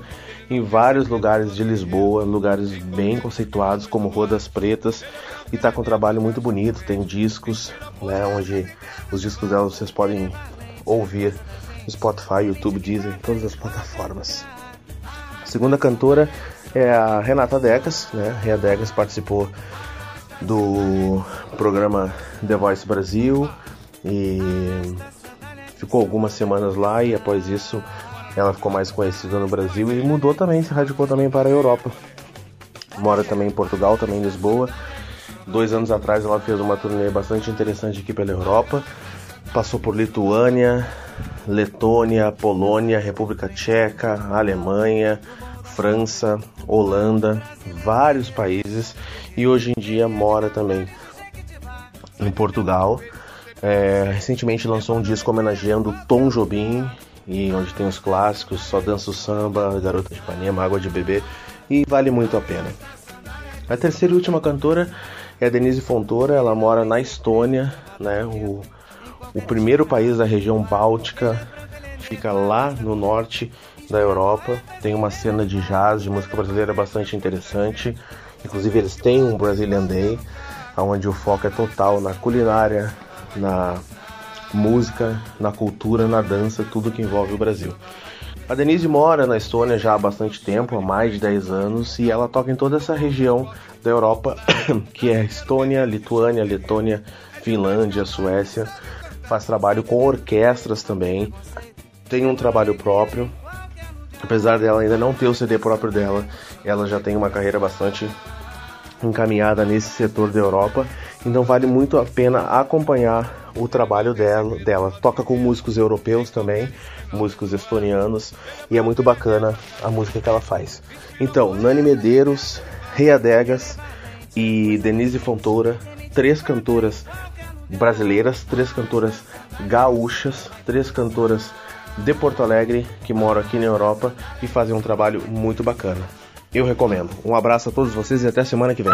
S18: em vários lugares de Lisboa, lugares bem conceituados como Rua das Pretas e está com um trabalho muito bonito, tem discos, né, onde os discos dela vocês podem ouvir Spotify, YouTube, Deezer, todas as plataformas. A segunda cantora é a Renata Degas, né? Renata Degas participou do programa The Voice Brasil e ficou algumas semanas lá e após isso ela ficou mais conhecida no Brasil e mudou também, se radicou também para a Europa. Mora também em Portugal, também em Lisboa. Dois anos atrás ela fez uma turnê bastante interessante aqui pela Europa. Passou por Lituânia, Letônia, Polônia, República Tcheca, Alemanha, França, Holanda, vários países e hoje em dia mora também em Portugal. É, recentemente lançou um disco homenageando Tom Jobim, e onde tem os clássicos Só Dança o Samba, Garota de Ipanema, Água de Bebê, e vale muito a pena. A terceira e última cantora é a Denise Fontoura, ela mora na Estônia, né, o o primeiro país da região báltica, fica lá no norte da Europa. Tem uma cena de jazz, de música brasileira bastante interessante. Inclusive eles têm um Brazilian Day, onde o foco é total na culinária, na música, na cultura, na dança, tudo que envolve o Brasil. A Denise mora na Estônia já há bastante tempo, há mais de 10 anos, e ela toca em toda essa região da Europa, que é Estônia, Lituânia, Letônia, Finlândia, Suécia faz trabalho com orquestras também, tem um trabalho próprio. Apesar dela ainda não ter o CD próprio dela, ela já tem uma carreira bastante encaminhada nesse setor da Europa, então vale muito a pena acompanhar o trabalho dela. dela. Toca com músicos europeus também, músicos estonianos, e é muito bacana a música que ela faz. Então, Nani Medeiros, Rei Adegas e Denise Fontoura, três cantoras brasileiras, três cantoras gaúchas, três cantoras de Porto Alegre que moram aqui na Europa e fazem um trabalho muito bacana. Eu recomendo. Um abraço a todos vocês e até semana que vem.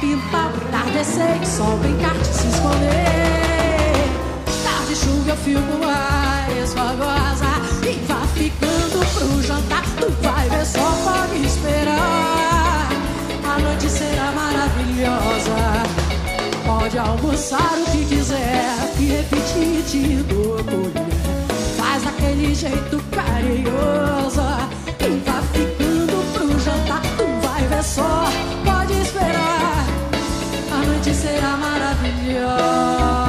S19: pintar, entardecer, é sol brincar de se esconder. Tarde, chuva, eu fico a esvagosa e vá ficando pro jantar. Tu vai ver, só pode esperar. A noite será maravilhosa. Pode almoçar o que quiser que repetir de dou. Faz aquele jeito carinhosa e vá ficando pro jantar. Tu vai ver só.
S13: era maravillosa.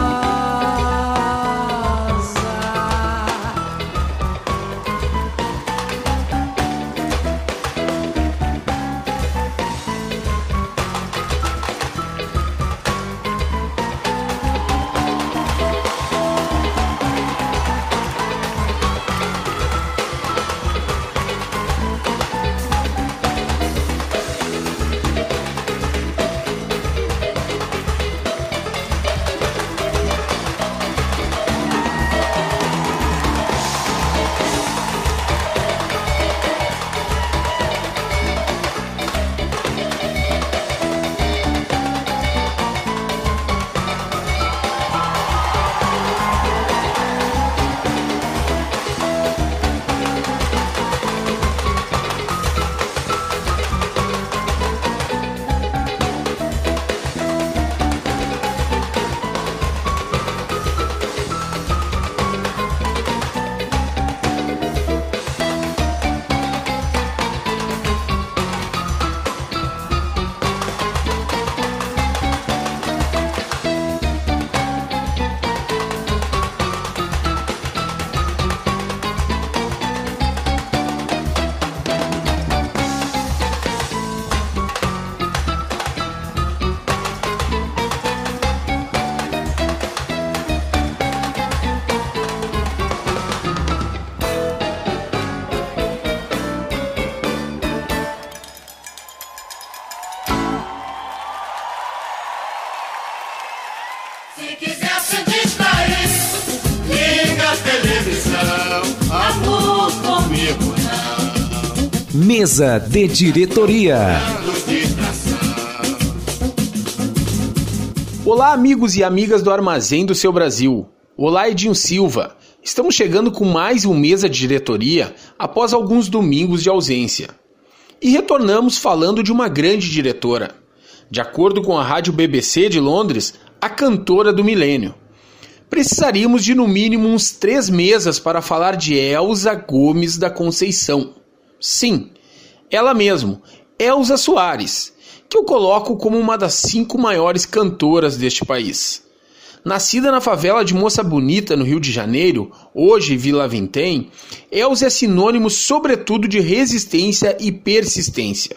S9: Mesa de diretoria.
S20: Olá, amigos e amigas do Armazém do Seu Brasil. Olá, Edinho Silva. Estamos chegando com mais um mesa de diretoria após alguns domingos de ausência. E retornamos falando de uma grande diretora. De acordo com a rádio BBC de Londres, a cantora do milênio. Precisaríamos de no mínimo uns três mesas para falar de Elza Gomes da Conceição. Sim, ela mesmo, Elza Soares, que eu coloco como uma das cinco maiores cantoras deste país. Nascida na favela de Moça Bonita, no Rio de Janeiro, hoje Vila Vintém, Elza é sinônimo sobretudo de resistência e persistência.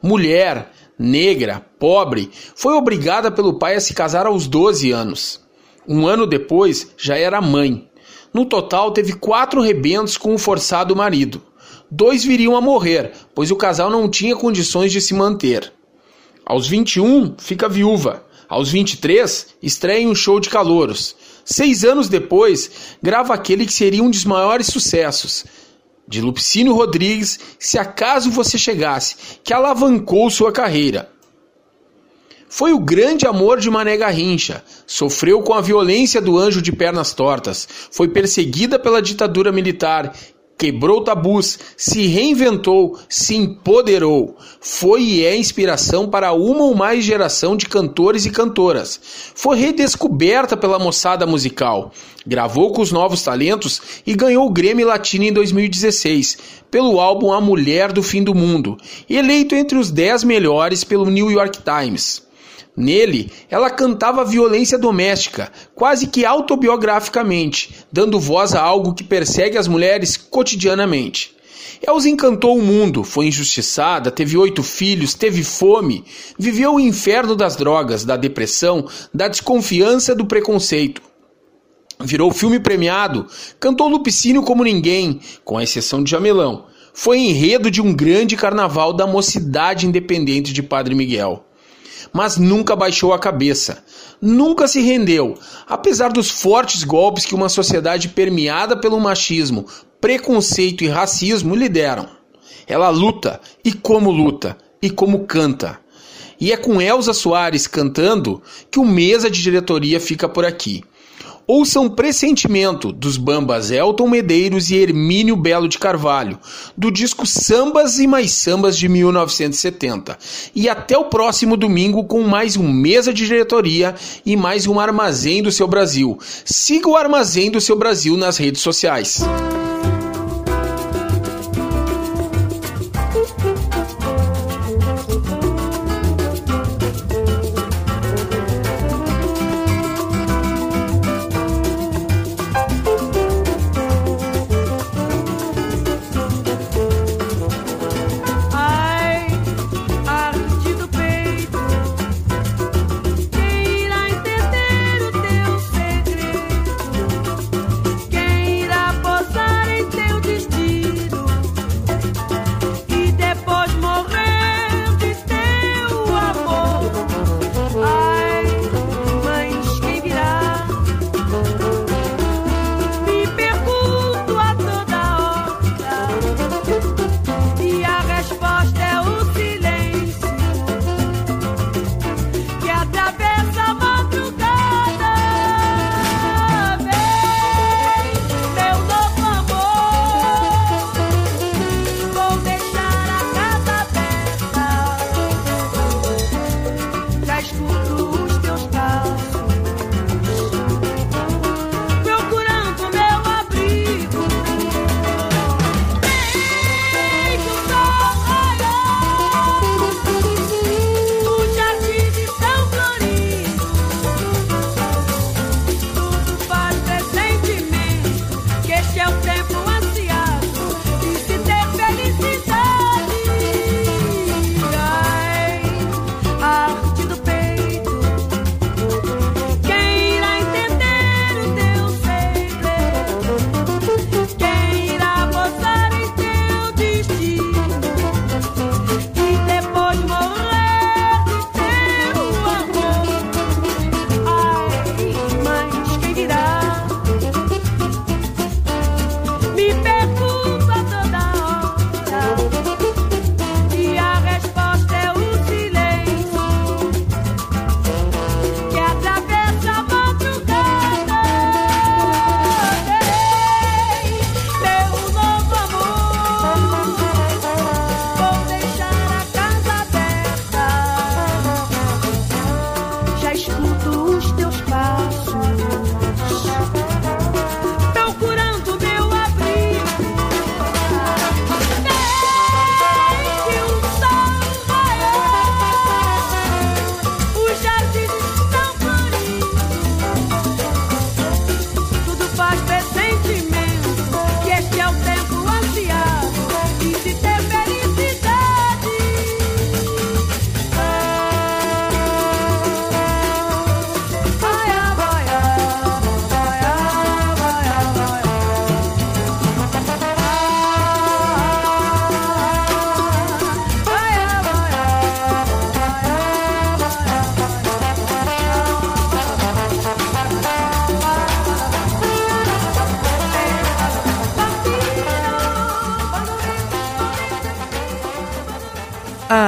S20: Mulher, negra, pobre, foi obrigada pelo pai a se casar aos 12 anos. Um ano depois, já era mãe. No total, teve quatro rebentos com o forçado marido. Dois viriam a morrer, pois o casal não tinha condições de se manter. Aos 21, fica viúva aos 23, estreia em um show de calouros. Seis anos depois, grava aquele que seria um dos maiores sucessos, de Lupicínio Rodrigues, Se Acaso Você Chegasse, que alavancou sua carreira. Foi o grande amor de Mané Garrincha. Sofreu com a violência do anjo de pernas tortas. Foi perseguida pela ditadura militar quebrou tabus, se reinventou, se empoderou. Foi e é inspiração para uma ou mais geração de cantores e cantoras. Foi redescoberta pela moçada musical. Gravou com os novos talentos e ganhou o Grammy Latino em 2016 pelo álbum A Mulher do Fim do Mundo, eleito entre os 10 melhores pelo New York Times. Nele, ela cantava violência doméstica, quase que autobiograficamente, dando voz a algo que persegue as mulheres cotidianamente. Elza encantou o mundo, foi injustiçada, teve oito filhos, teve fome, viveu o inferno das drogas, da depressão, da desconfiança, do preconceito. Virou filme premiado, cantou Lupicínio como ninguém, com a exceção de Jamelão. Foi enredo de um grande carnaval da mocidade independente de Padre Miguel mas nunca baixou a cabeça. Nunca se rendeu, apesar dos fortes golpes que uma sociedade permeada pelo machismo, preconceito e racismo lhe deram. Ela luta, e como luta, e como canta. E é com Elza Soares cantando que o mesa de diretoria fica por aqui. Ouçam Pressentimento, dos bambas Elton Medeiros e Hermínio Belo de Carvalho, do disco Sambas e Mais Sambas de 1970. E até o próximo domingo com mais um Mesa de Diretoria e mais um Armazém do Seu Brasil. Siga o Armazém do Seu Brasil nas redes sociais.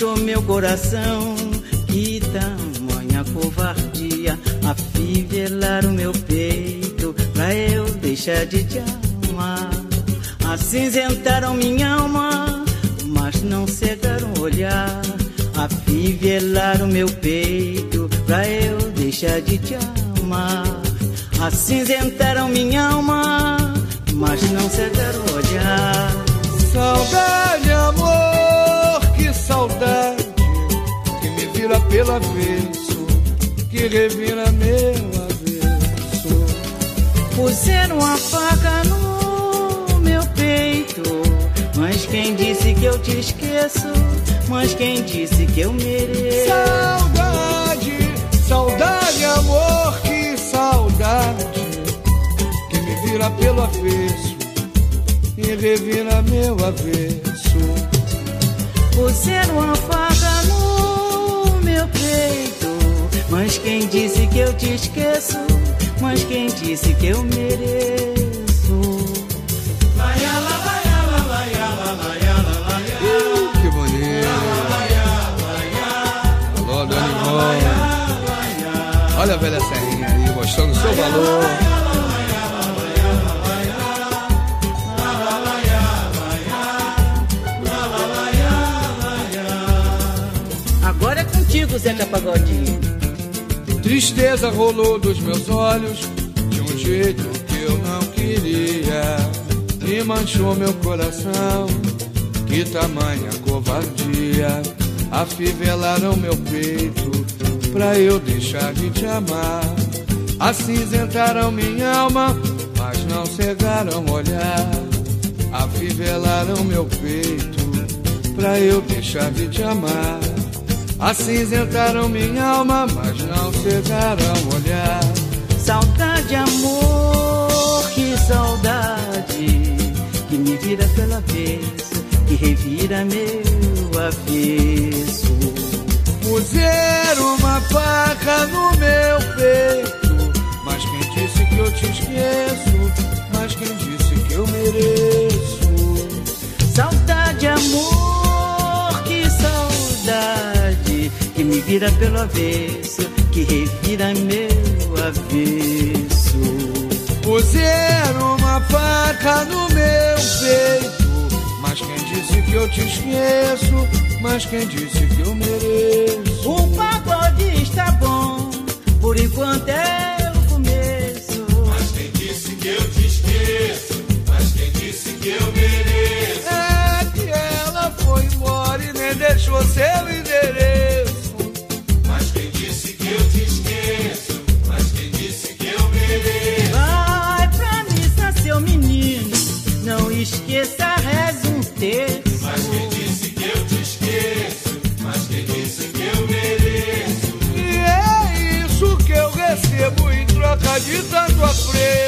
S10: Manchou meu coração. Que tamanha covardia, afivelar o meu peito pra eu deixar de te amar. Acinzentaram minha alma, mas não cegaram o olhar. Afivelar o meu peito pra eu deixar de te amar. Acinzentaram minha alma, mas não cegaram o olhar.
S21: Saudade, pelo avesso, que revira meu avesso.
S10: Puseram a faca no meu peito, mas quem disse que eu te esqueço? Mas quem disse que eu mereço?
S21: Saudade, saudade, amor, que saudade que me vira pelo avesso e revira meu avesso.
S10: Puseram a faca mas quem disse que eu te esqueço? Mas quem disse que eu mereço?
S21: Que bonito. Alô, Dona Ivone. Olha a velha serrinha aí, mostrando o seu valor.
S10: Zeca Pagodinho.
S21: Tristeza rolou dos meus olhos de um jeito que eu não queria e manchou meu coração. Que tamanha covardia, afivelaram meu peito pra eu deixar de te amar. Acinzentaram minha alma, mas não cegaram o olhar. Afivelaram meu peito pra eu deixar de te amar. Acinzentaram minha alma, mas não cegaram o olhar.
S10: Saudade, amor, que saudade que me vira pela avesso, que revira meu avesso.
S21: Puseram uma faca no meu peito, mas quem disse que eu te esqueço? Mas quem disse que eu mereço?
S10: Que vira pelo avesso, que revira meu avesso.
S21: Puseram uma faca no meu peito, mas quem disse que eu te esqueço? Mas quem disse que eu mereço?
S10: O pagode está bom, por enquanto é o começo.
S22: Mas quem disse que eu te esqueço? Mas quem disse que eu mereço?
S21: É que ela foi embora e nem deixou seu troca de tanto apreço.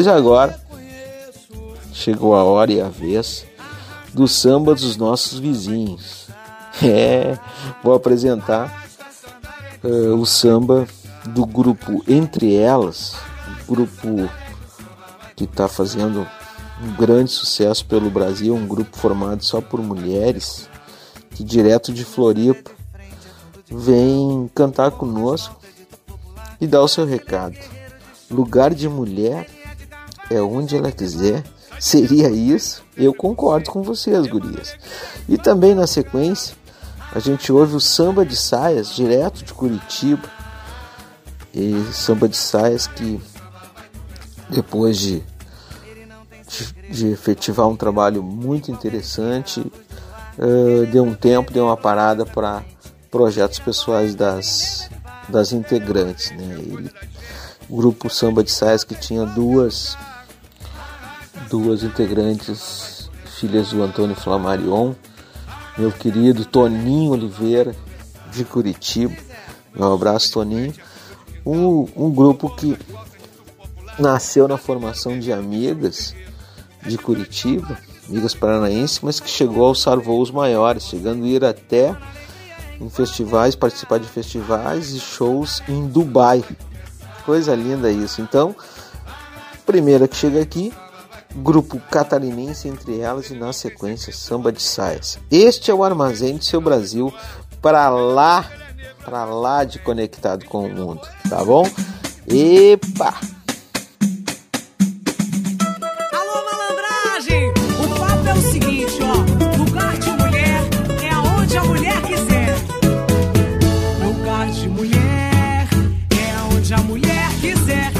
S3: Pois agora chegou a hora e a vez do samba dos nossos vizinhos. É, vou apresentar uh, o samba do grupo Entre Elas, um grupo que está fazendo um grande sucesso pelo Brasil, um grupo formado só por mulheres, que direto de Floripa vem cantar conosco e dar o seu recado. Lugar de mulher é onde ela quiser. Seria isso? Eu concordo com vocês, gurias. E também na sequência, a gente ouve o samba de saias direto de Curitiba. E samba de saias que depois de, de, de efetivar um trabalho muito interessante, uh, deu um tempo, deu uma parada para projetos pessoais das, das integrantes. Né? Ele, o grupo Samba de Saias que tinha duas duas integrantes, filhas do Antônio Flamarion, meu querido Toninho Oliveira, de Curitiba. Um abraço, Toninho. Um, um grupo que nasceu na formação de amigas de Curitiba, amigas paranaenses, mas que chegou aos voos maiores, chegando a ir até em festivais, participar de festivais e shows em Dubai. Coisa linda isso. Então, primeira que chega aqui grupo catarinense entre elas e na sequência samba de saias. Este é o armazém do seu Brasil para lá, para lá de conectado com o mundo, tá bom? Epa!
S23: Alô malandragem, o papo é o seguinte, ó, lugar de mulher é a mulher quiser. Lugar de mulher é a mulher quiser.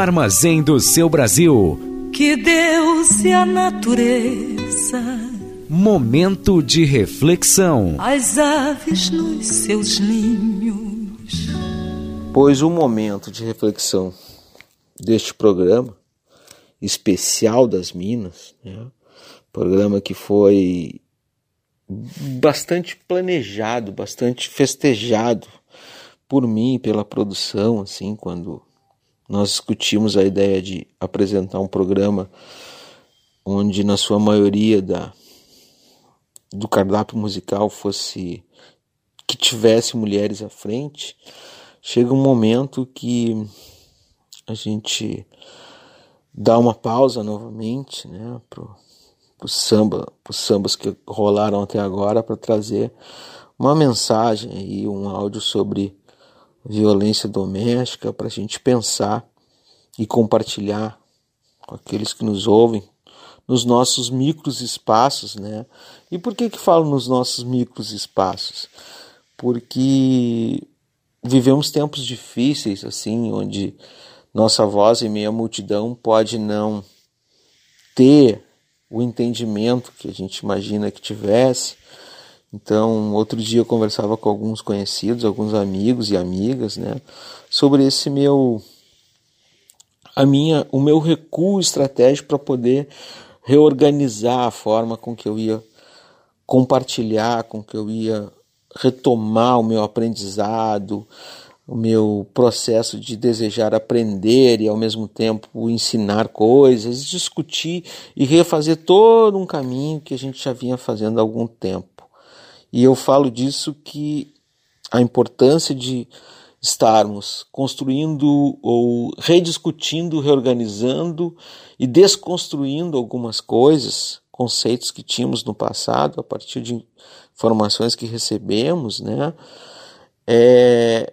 S9: Armazém do seu Brasil.
S24: Que Deus e a natureza,
S9: Momento de reflexão.
S24: as aves nos seus ninhos.
S3: Pois o momento de reflexão deste programa especial das Minas, né? programa que foi bastante planejado, bastante festejado por mim e pela produção, assim, quando nós discutimos a ideia de apresentar um programa onde na sua maioria da do cardápio musical fosse que tivesse mulheres à frente, chega um momento que a gente dá uma pausa novamente, né, pro, pro samba, pros sambas que rolaram até agora para trazer uma mensagem aí, um áudio sobre violência doméstica para a gente pensar e compartilhar com aqueles que nos ouvem nos nossos micros espaços, né? E por que que falo nos nossos micros espaços? Porque vivemos tempos difíceis assim, onde nossa voz em meio à multidão pode não ter o entendimento que a gente imagina que tivesse. Então, outro dia eu conversava com alguns conhecidos, alguns amigos e amigas, né, sobre esse meu a minha o meu recuo estratégico para poder reorganizar a forma com que eu ia compartilhar, com que eu ia retomar o meu aprendizado, o meu processo de desejar aprender e ao mesmo tempo ensinar coisas, discutir e refazer todo um caminho que a gente já vinha fazendo há algum tempo. E eu falo disso que a importância de estarmos construindo ou rediscutindo, reorganizando e desconstruindo algumas coisas, conceitos que tínhamos no passado a partir de informações que recebemos, né? É,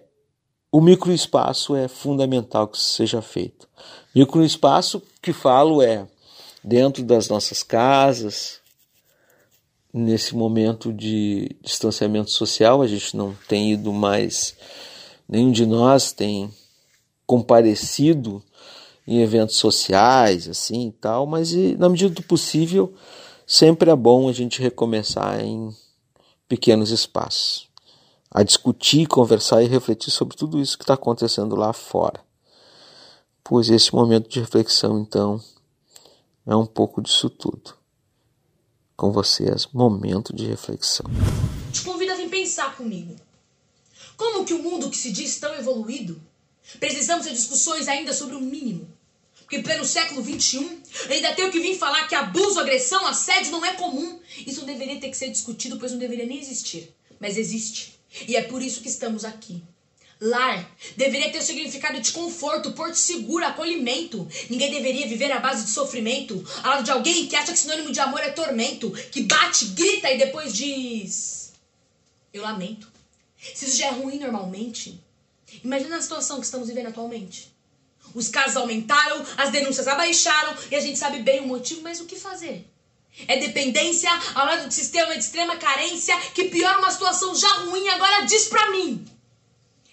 S3: o microespaço é fundamental que isso seja feito. Microespaço que falo é dentro das nossas casas, nesse momento de distanciamento social, a gente não tem ido mais, nenhum de nós tem comparecido em eventos sociais, assim e tal, mas e, na medida do possível, sempre é bom a gente recomeçar em pequenos espaços, a discutir, conversar e refletir sobre tudo isso que está acontecendo lá fora. Pois esse momento de reflexão, então, é um pouco disso tudo. Com vocês, momento de reflexão.
S25: Te convido a vir pensar comigo. Como que o mundo que se diz tão evoluído, precisamos ter discussões ainda sobre o mínimo? Porque pleno século XXI, ainda tenho que vir falar que abuso, agressão, assédio não é comum. Isso deveria ter que ser discutido, pois não deveria nem existir. Mas existe. E é por isso que estamos aqui. Lar deveria ter o significado de conforto, porto seguro, acolhimento. Ninguém deveria viver à base de sofrimento, ao lado de alguém que acha que sinônimo de amor é tormento, que bate, grita e depois diz: Eu lamento. Se isso já é ruim normalmente, imagina a situação que estamos vivendo atualmente. Os casos aumentaram, as denúncias abaixaram e a gente sabe bem o motivo, mas o que fazer? É dependência ao lado de sistema de extrema carência que piora uma situação já ruim agora diz pra mim.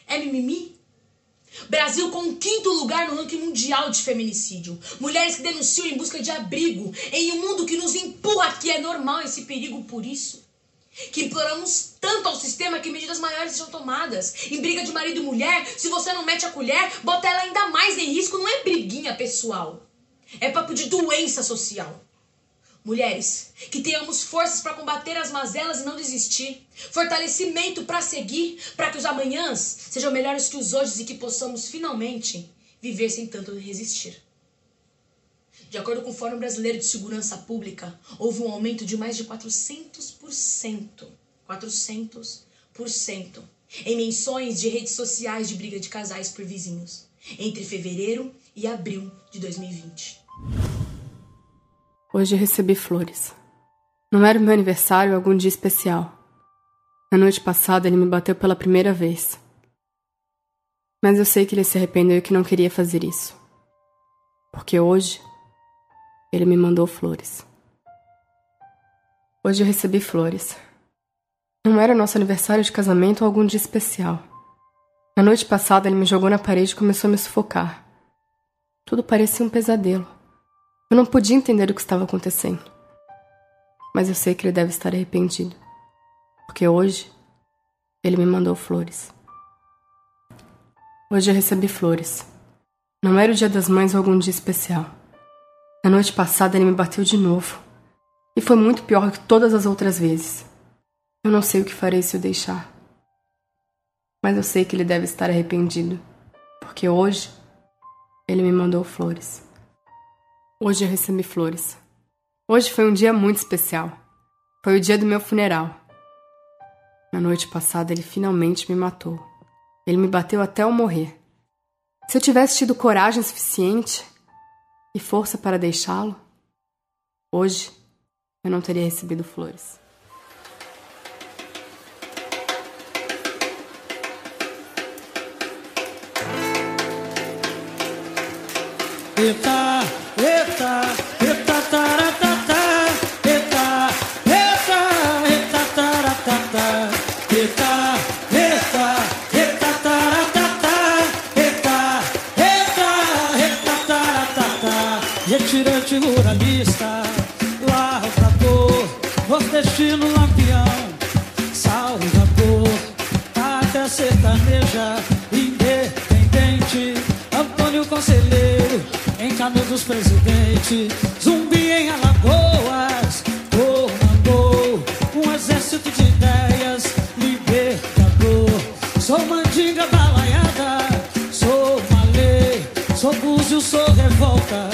S25: É mimimi? Brasil com o quinto lugar no ranking mundial de feminicídio. Mulheres que denunciam em busca de abrigo em um mundo que nos empurra que é normal esse perigo por isso. Que imploramos tanto ao sistema que medidas maiores sejam tomadas. Em briga de marido e mulher, se você não mete a colher, bota ela ainda mais em risco. Não é briguinha pessoal. É papo de doença social. Mulheres, que tenhamos forças para combater as mazelas e não desistir. Fortalecimento para seguir, para que os amanhãs sejam melhores que os hoje e que possamos finalmente viver sem tanto resistir. De acordo com o Fórum Brasileiro de Segurança Pública, houve um aumento de mais de 400%. 400% em menções de redes sociais de briga de casais por vizinhos entre fevereiro e abril de 2020.
S26: Hoje recebi flores. Não era o meu aniversário ou algum dia especial. Na noite passada ele me bateu pela primeira vez. Mas eu sei que ele se arrependeu e que não queria fazer isso. Porque hoje ele me mandou flores. Hoje eu recebi flores. Não era nosso aniversário de casamento ou algum dia especial. Na noite passada ele me jogou na parede e começou a me sufocar. Tudo parecia um pesadelo. Eu não podia entender o que estava acontecendo. Mas eu sei que ele deve estar arrependido. Porque hoje ele me mandou flores. Hoje eu recebi flores. Não era o dia das mães ou algum dia especial. Na noite passada ele me bateu de novo. E foi muito pior que todas as outras vezes. Eu não sei o que farei se o deixar. Mas eu sei que ele deve estar arrependido. Porque hoje ele me mandou flores. Hoje eu recebi flores. Hoje foi um dia muito especial. Foi o dia do meu funeral. Na noite passada ele finalmente me matou. Ele me bateu até eu morrer. Se eu tivesse tido coragem suficiente e força para deixá-lo, hoje eu não teria recebido flores.
S7: Eita, eita, ruralista, lavrador, nordestino lampião, salvador, até sertaneja, independente, Antônio Conselheiro, em Canudos Presidente, Zumbi em Alagoas, comandou um exército de ideias, libertador. Sou mandinga balaiada, sou malê, sou búzio, sou revolta,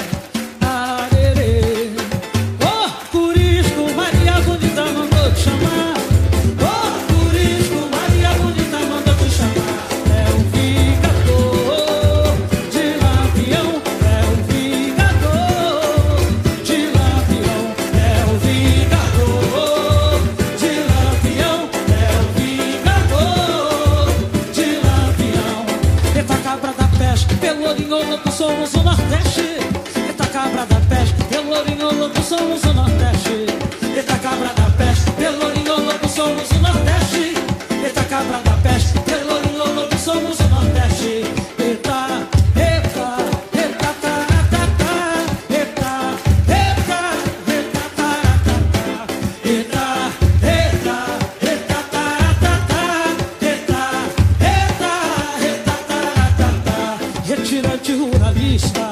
S7: Retirante ruralista,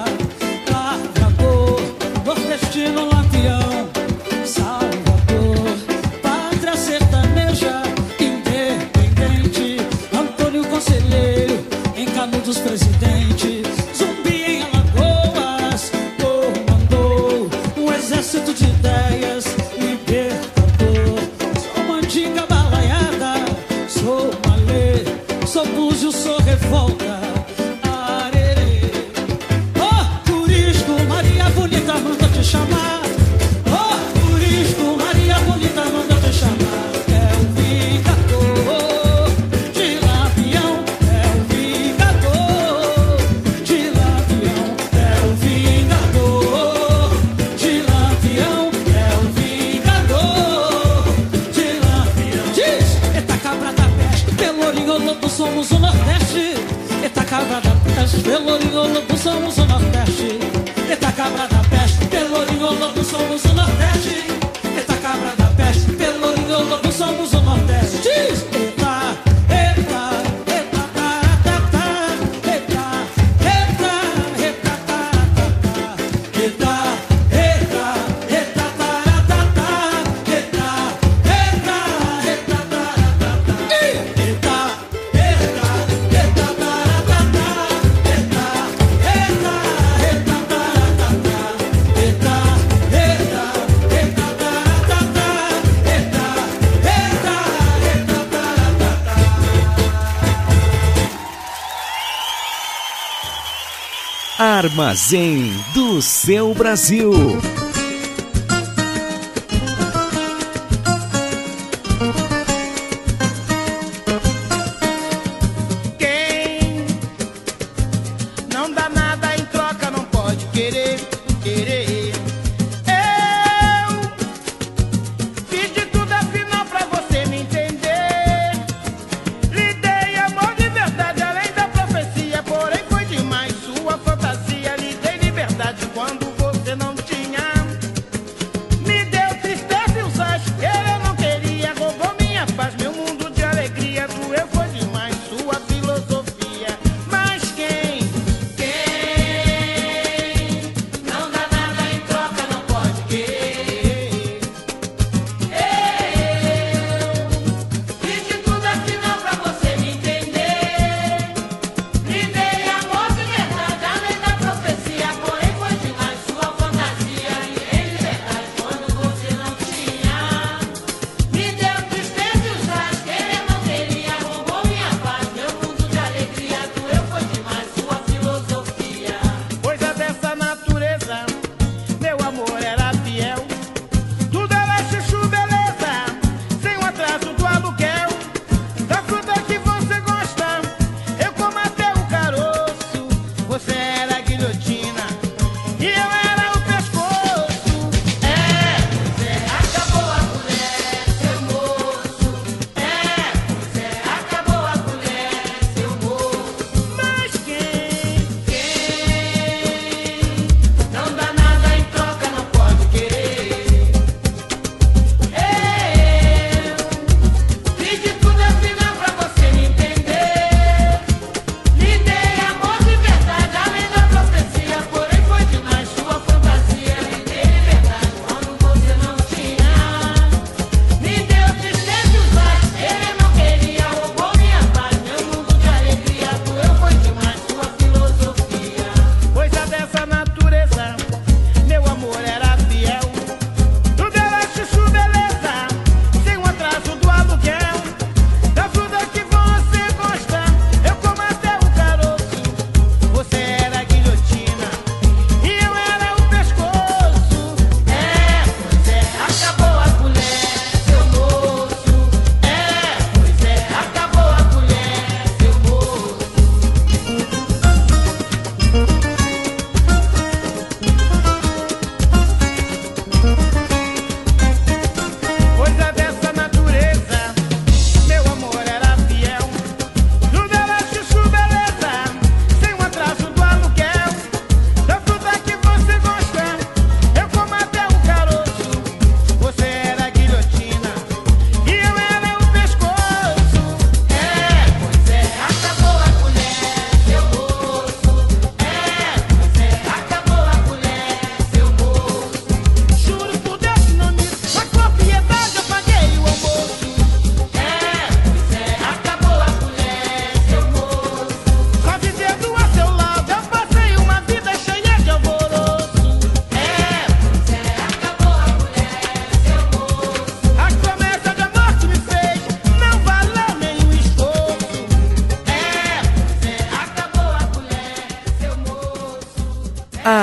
S27: Brasil.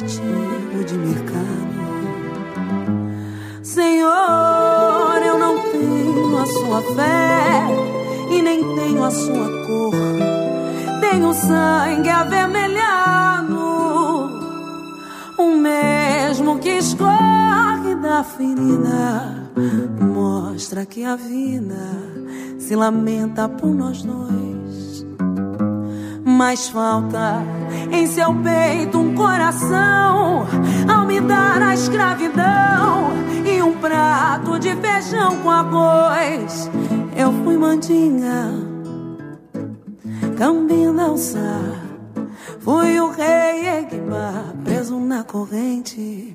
S28: Artigo de mercado. Senhor, eu não tenho a sua fé e nem tenho a sua cor. Tenho sangue avermelhado, o mesmo que escorre da ferida, mostra que a vida se lamenta por nós dois. Mas falta em seu peito um coração ao me dar a escravidão e um prato de feijão com arroz. Eu fui mandinga, cambinda alçar. Fui o rei Egba, preso na corrente.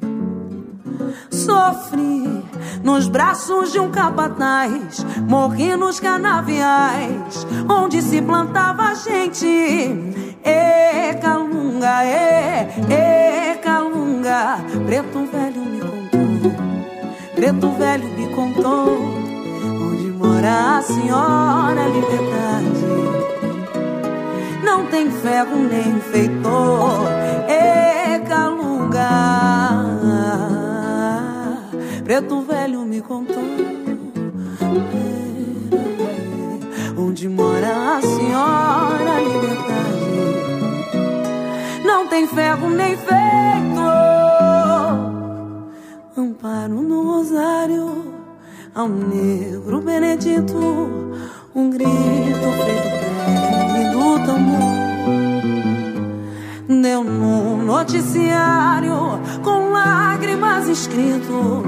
S28: Sofri nos braços de um capataz, morri nos canaviais, onde se plantava gente. No noticiário com lágrimas escrito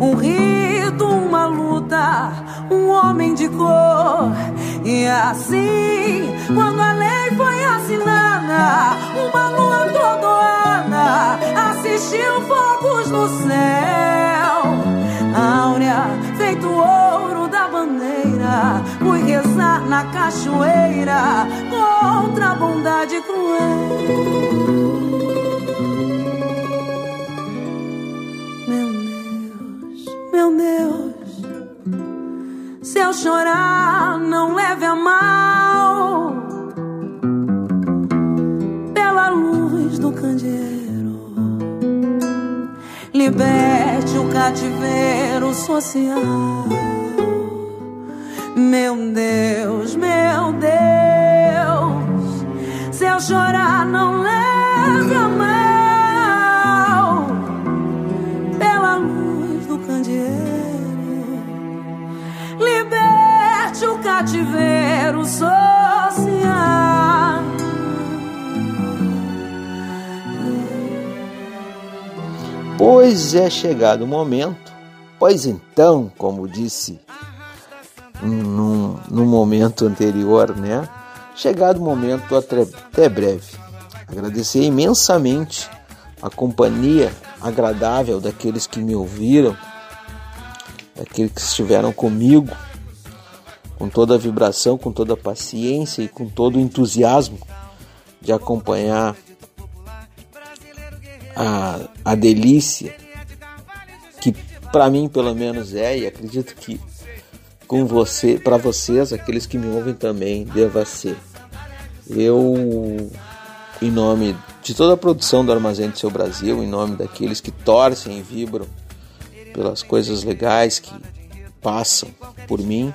S28: um rito, uma luta, um homem de cor. E assim, quando a lei foi assinada, uma lua todoada assistiu fogos no céu. Áurea, feito ouro da bandeira, fui rezar na cachoeira contra a bondade cruel. meu Deus. Se eu chorar, não leve a mal. Pela luz do candeeiro, liberte o cativeiro social. Meu Deus, meu Deus. Se eu chorar, não leve mal. Liberte o cativeiro social.
S3: Pois é chegado o momento, pois então, como disse num, num momento anterior, né? Chegado o momento, até breve. Agradecer imensamente a companhia agradável daqueles que me ouviram, daqueles que estiveram comigo, com toda a vibração, com toda a paciência e com todo o entusiasmo de acompanhar a, a delícia que para mim pelo menos é e acredito que com você, para vocês, aqueles que me ouvem também, deva ser. Eu, em nome de toda a produção do Armazém do Seu Brasil, em nome daqueles que torcem e vibram pelas coisas legais que passam por mim,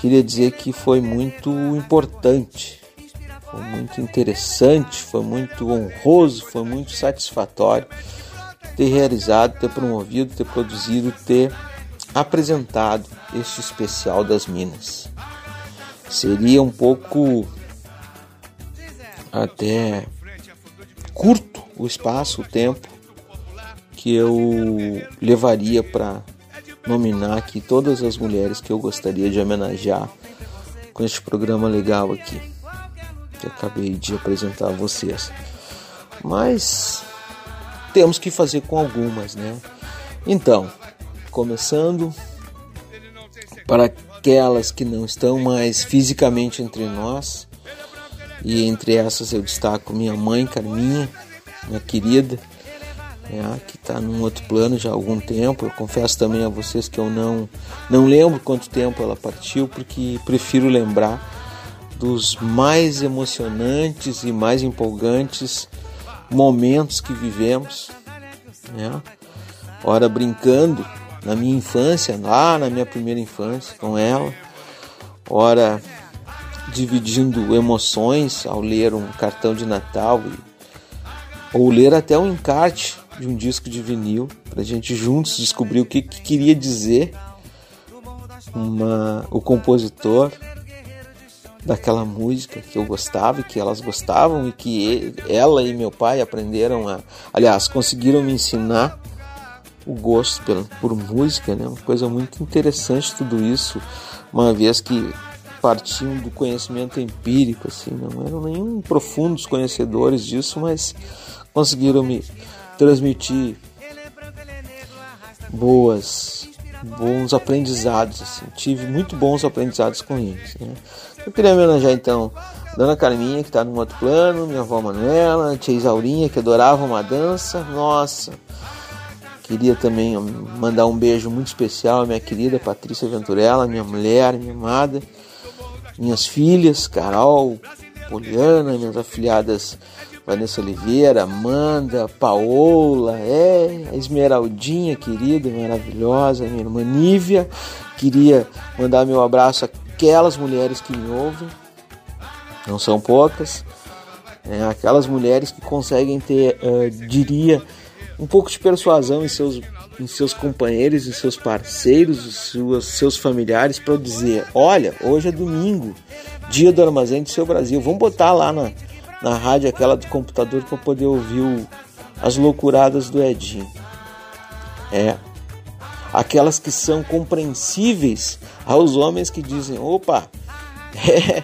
S3: queria dizer que foi muito importante, foi muito interessante, foi muito honroso, foi muito satisfatório ter realizado, ter promovido, ter produzido, ter apresentado este especial das Minas. Seria um pouco até curto o espaço, o tempo que eu levaria para nominar aqui todas as mulheres que eu gostaria de homenagear com este programa legal aqui que acabei de apresentar a vocês. Mas temos que fazer com algumas, né? Então, começando para aquelas que não estão mais fisicamente entre nós, e entre essas eu destaco minha mãe, Carminha, minha querida, né, que está num outro plano já há algum tempo. Eu confesso também a vocês que eu não, não lembro quanto tempo ela partiu, porque prefiro lembrar dos mais emocionantes e mais empolgantes momentos que vivemos, né? Ora brincando na minha infância, lá na minha primeira infância com ela, ora dividindo emoções ao ler um cartão de Natal e, ou ler até um encarte de um disco de vinil para a gente juntos descobrir o que, que queria dizer uma, o compositor daquela música que eu gostava e que elas gostavam e que ele, ela e meu pai aprenderam a, aliás, conseguiram me ensinar o gosto por, por música, né? Uma coisa muito interessante tudo isso, uma vez que partiam do conhecimento empírico, assim, não eram nenhum profundos conhecedores disso, mas conseguiram me transmitir boas bons aprendizados assim. tive muito bons aprendizados com eles né? eu queria homenagear então Dona Carminha que está no outro plano minha avó Manuela tia Isaurinha que adorava uma dança nossa queria também mandar um beijo muito especial à minha querida Patrícia Venturella minha mulher minha amada minhas filhas Carol Poliana minhas afilhadas Vanessa Oliveira, Amanda, Paola, é, a Esmeraldinha querida, maravilhosa, minha irmã Nívia. Queria mandar meu abraço àquelas mulheres que me ouvem, não são poucas, é, aquelas mulheres que conseguem ter, uh, diria, um pouco de persuasão em seus, em seus companheiros, em seus parceiros, seus, seus familiares, para dizer: olha, hoje é domingo, dia do armazém do seu Brasil, vamos botar lá na na rádio aquela do computador para poder ouvir o, as loucuradas do Edinho. É. Aquelas que são compreensíveis aos homens que dizem: opa, é,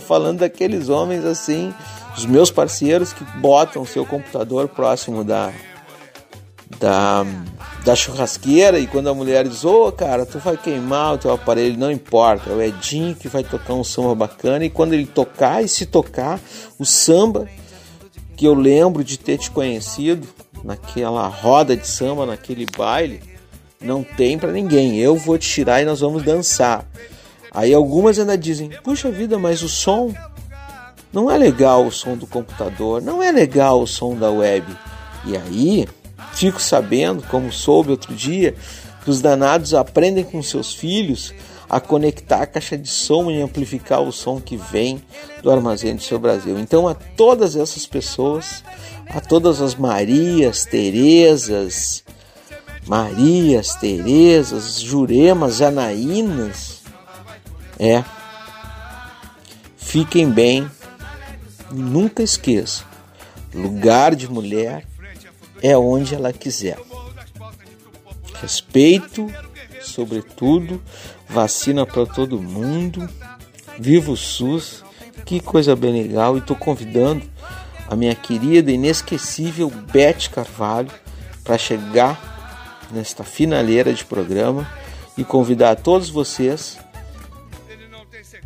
S3: falando daqueles homens assim, os meus parceiros que botam seu computador próximo da, da da churrasqueira e quando a mulher diz, ô oh, cara, tu vai queimar o teu aparelho, não importa, é o Edinho que vai tocar um samba bacana e quando ele tocar e se tocar, o samba que eu lembro de ter te conhecido naquela roda de samba, naquele baile, não tem para ninguém. Eu vou te tirar e nós vamos dançar. Aí algumas ainda dizem: "Puxa vida, mas o som não é legal o som do computador, não é legal o som da web". E aí Fico sabendo, como soube outro dia, que os danados aprendem com seus filhos a conectar a caixa de som e amplificar o som que vem do armazém do seu Brasil. Então, a todas essas pessoas, a todas as Marias, Terezas, Marias, Terezas, Juremas, Janaínas, é, fiquem bem, nunca esqueçam, lugar de mulher é onde ela quiser. Respeito, sobretudo, vacina para todo mundo. Viva o SUS, que coisa bem legal. E estou convidando a minha querida inesquecível Beth Carvalho para chegar nesta finaleira de programa e convidar todos vocês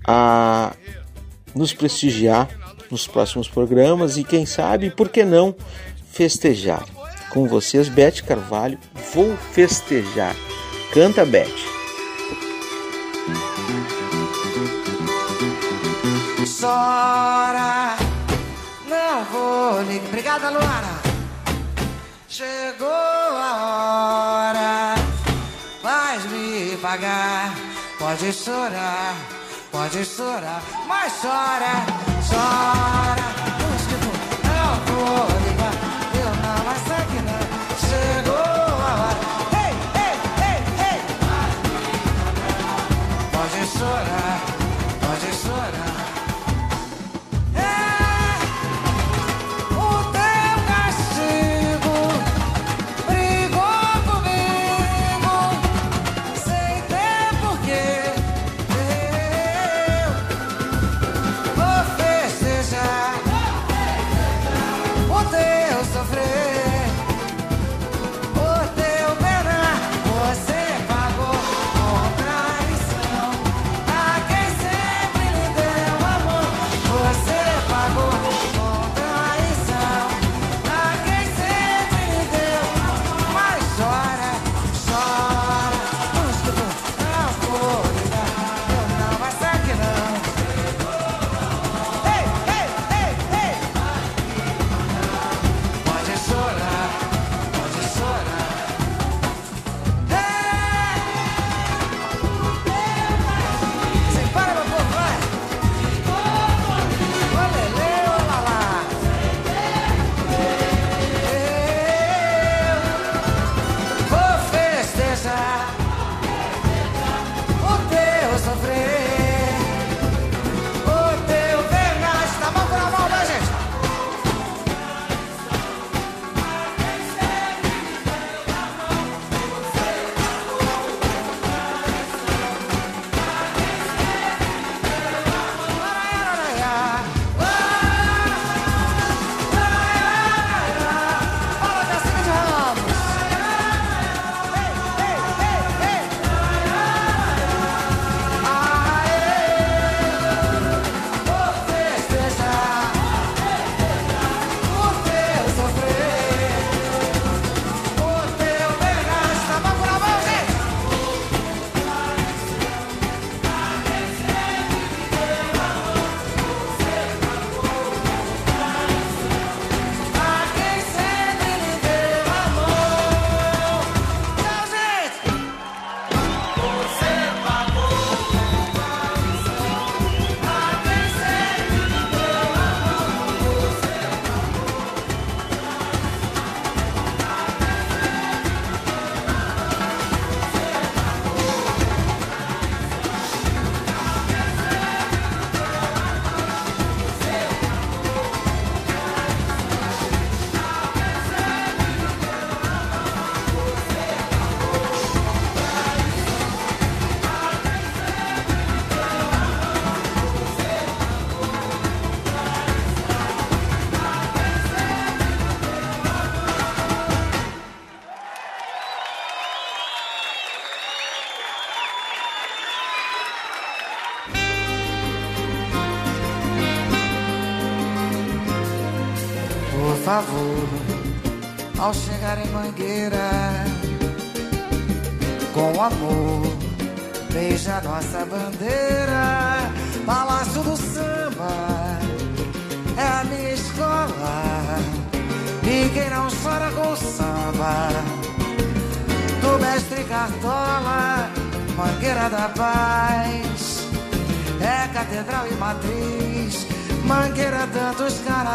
S3: a nos prestigiar nos próximos programas e quem sabe, por que não, festejar. Com vocês, Beth Carvalho, vou festejar. Canta, Beth.
S29: Sora, não vou ligar. Obrigada, Luana. Chegou a hora, vais me pagar. Pode chorar, pode chorar, mas chora, chora. Não vou ao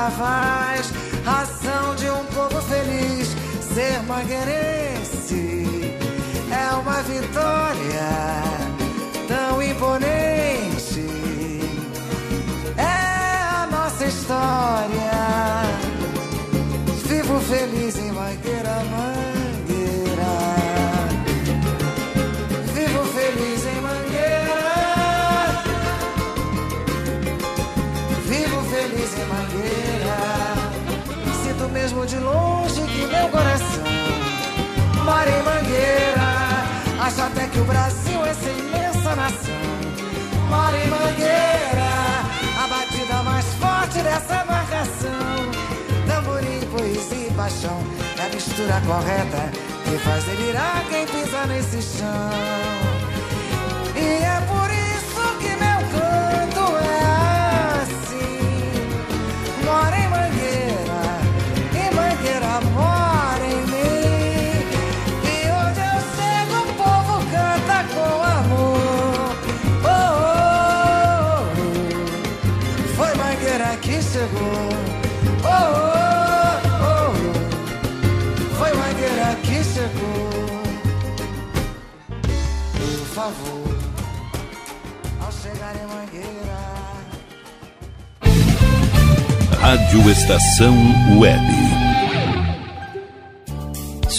S29: tantos mistura correta que faz delirar quem pisa nesse chão. E é por isso que meu canto é assim. Mora em Mangueira, e Mangueira mora em mim. E onde eu chego, o povo canta com amor. Oh, oh, oh. Foi Mangueira que chegou. Oh, oh, favor, ao chegar em Mangueira.
S9: Rádio Estação Web.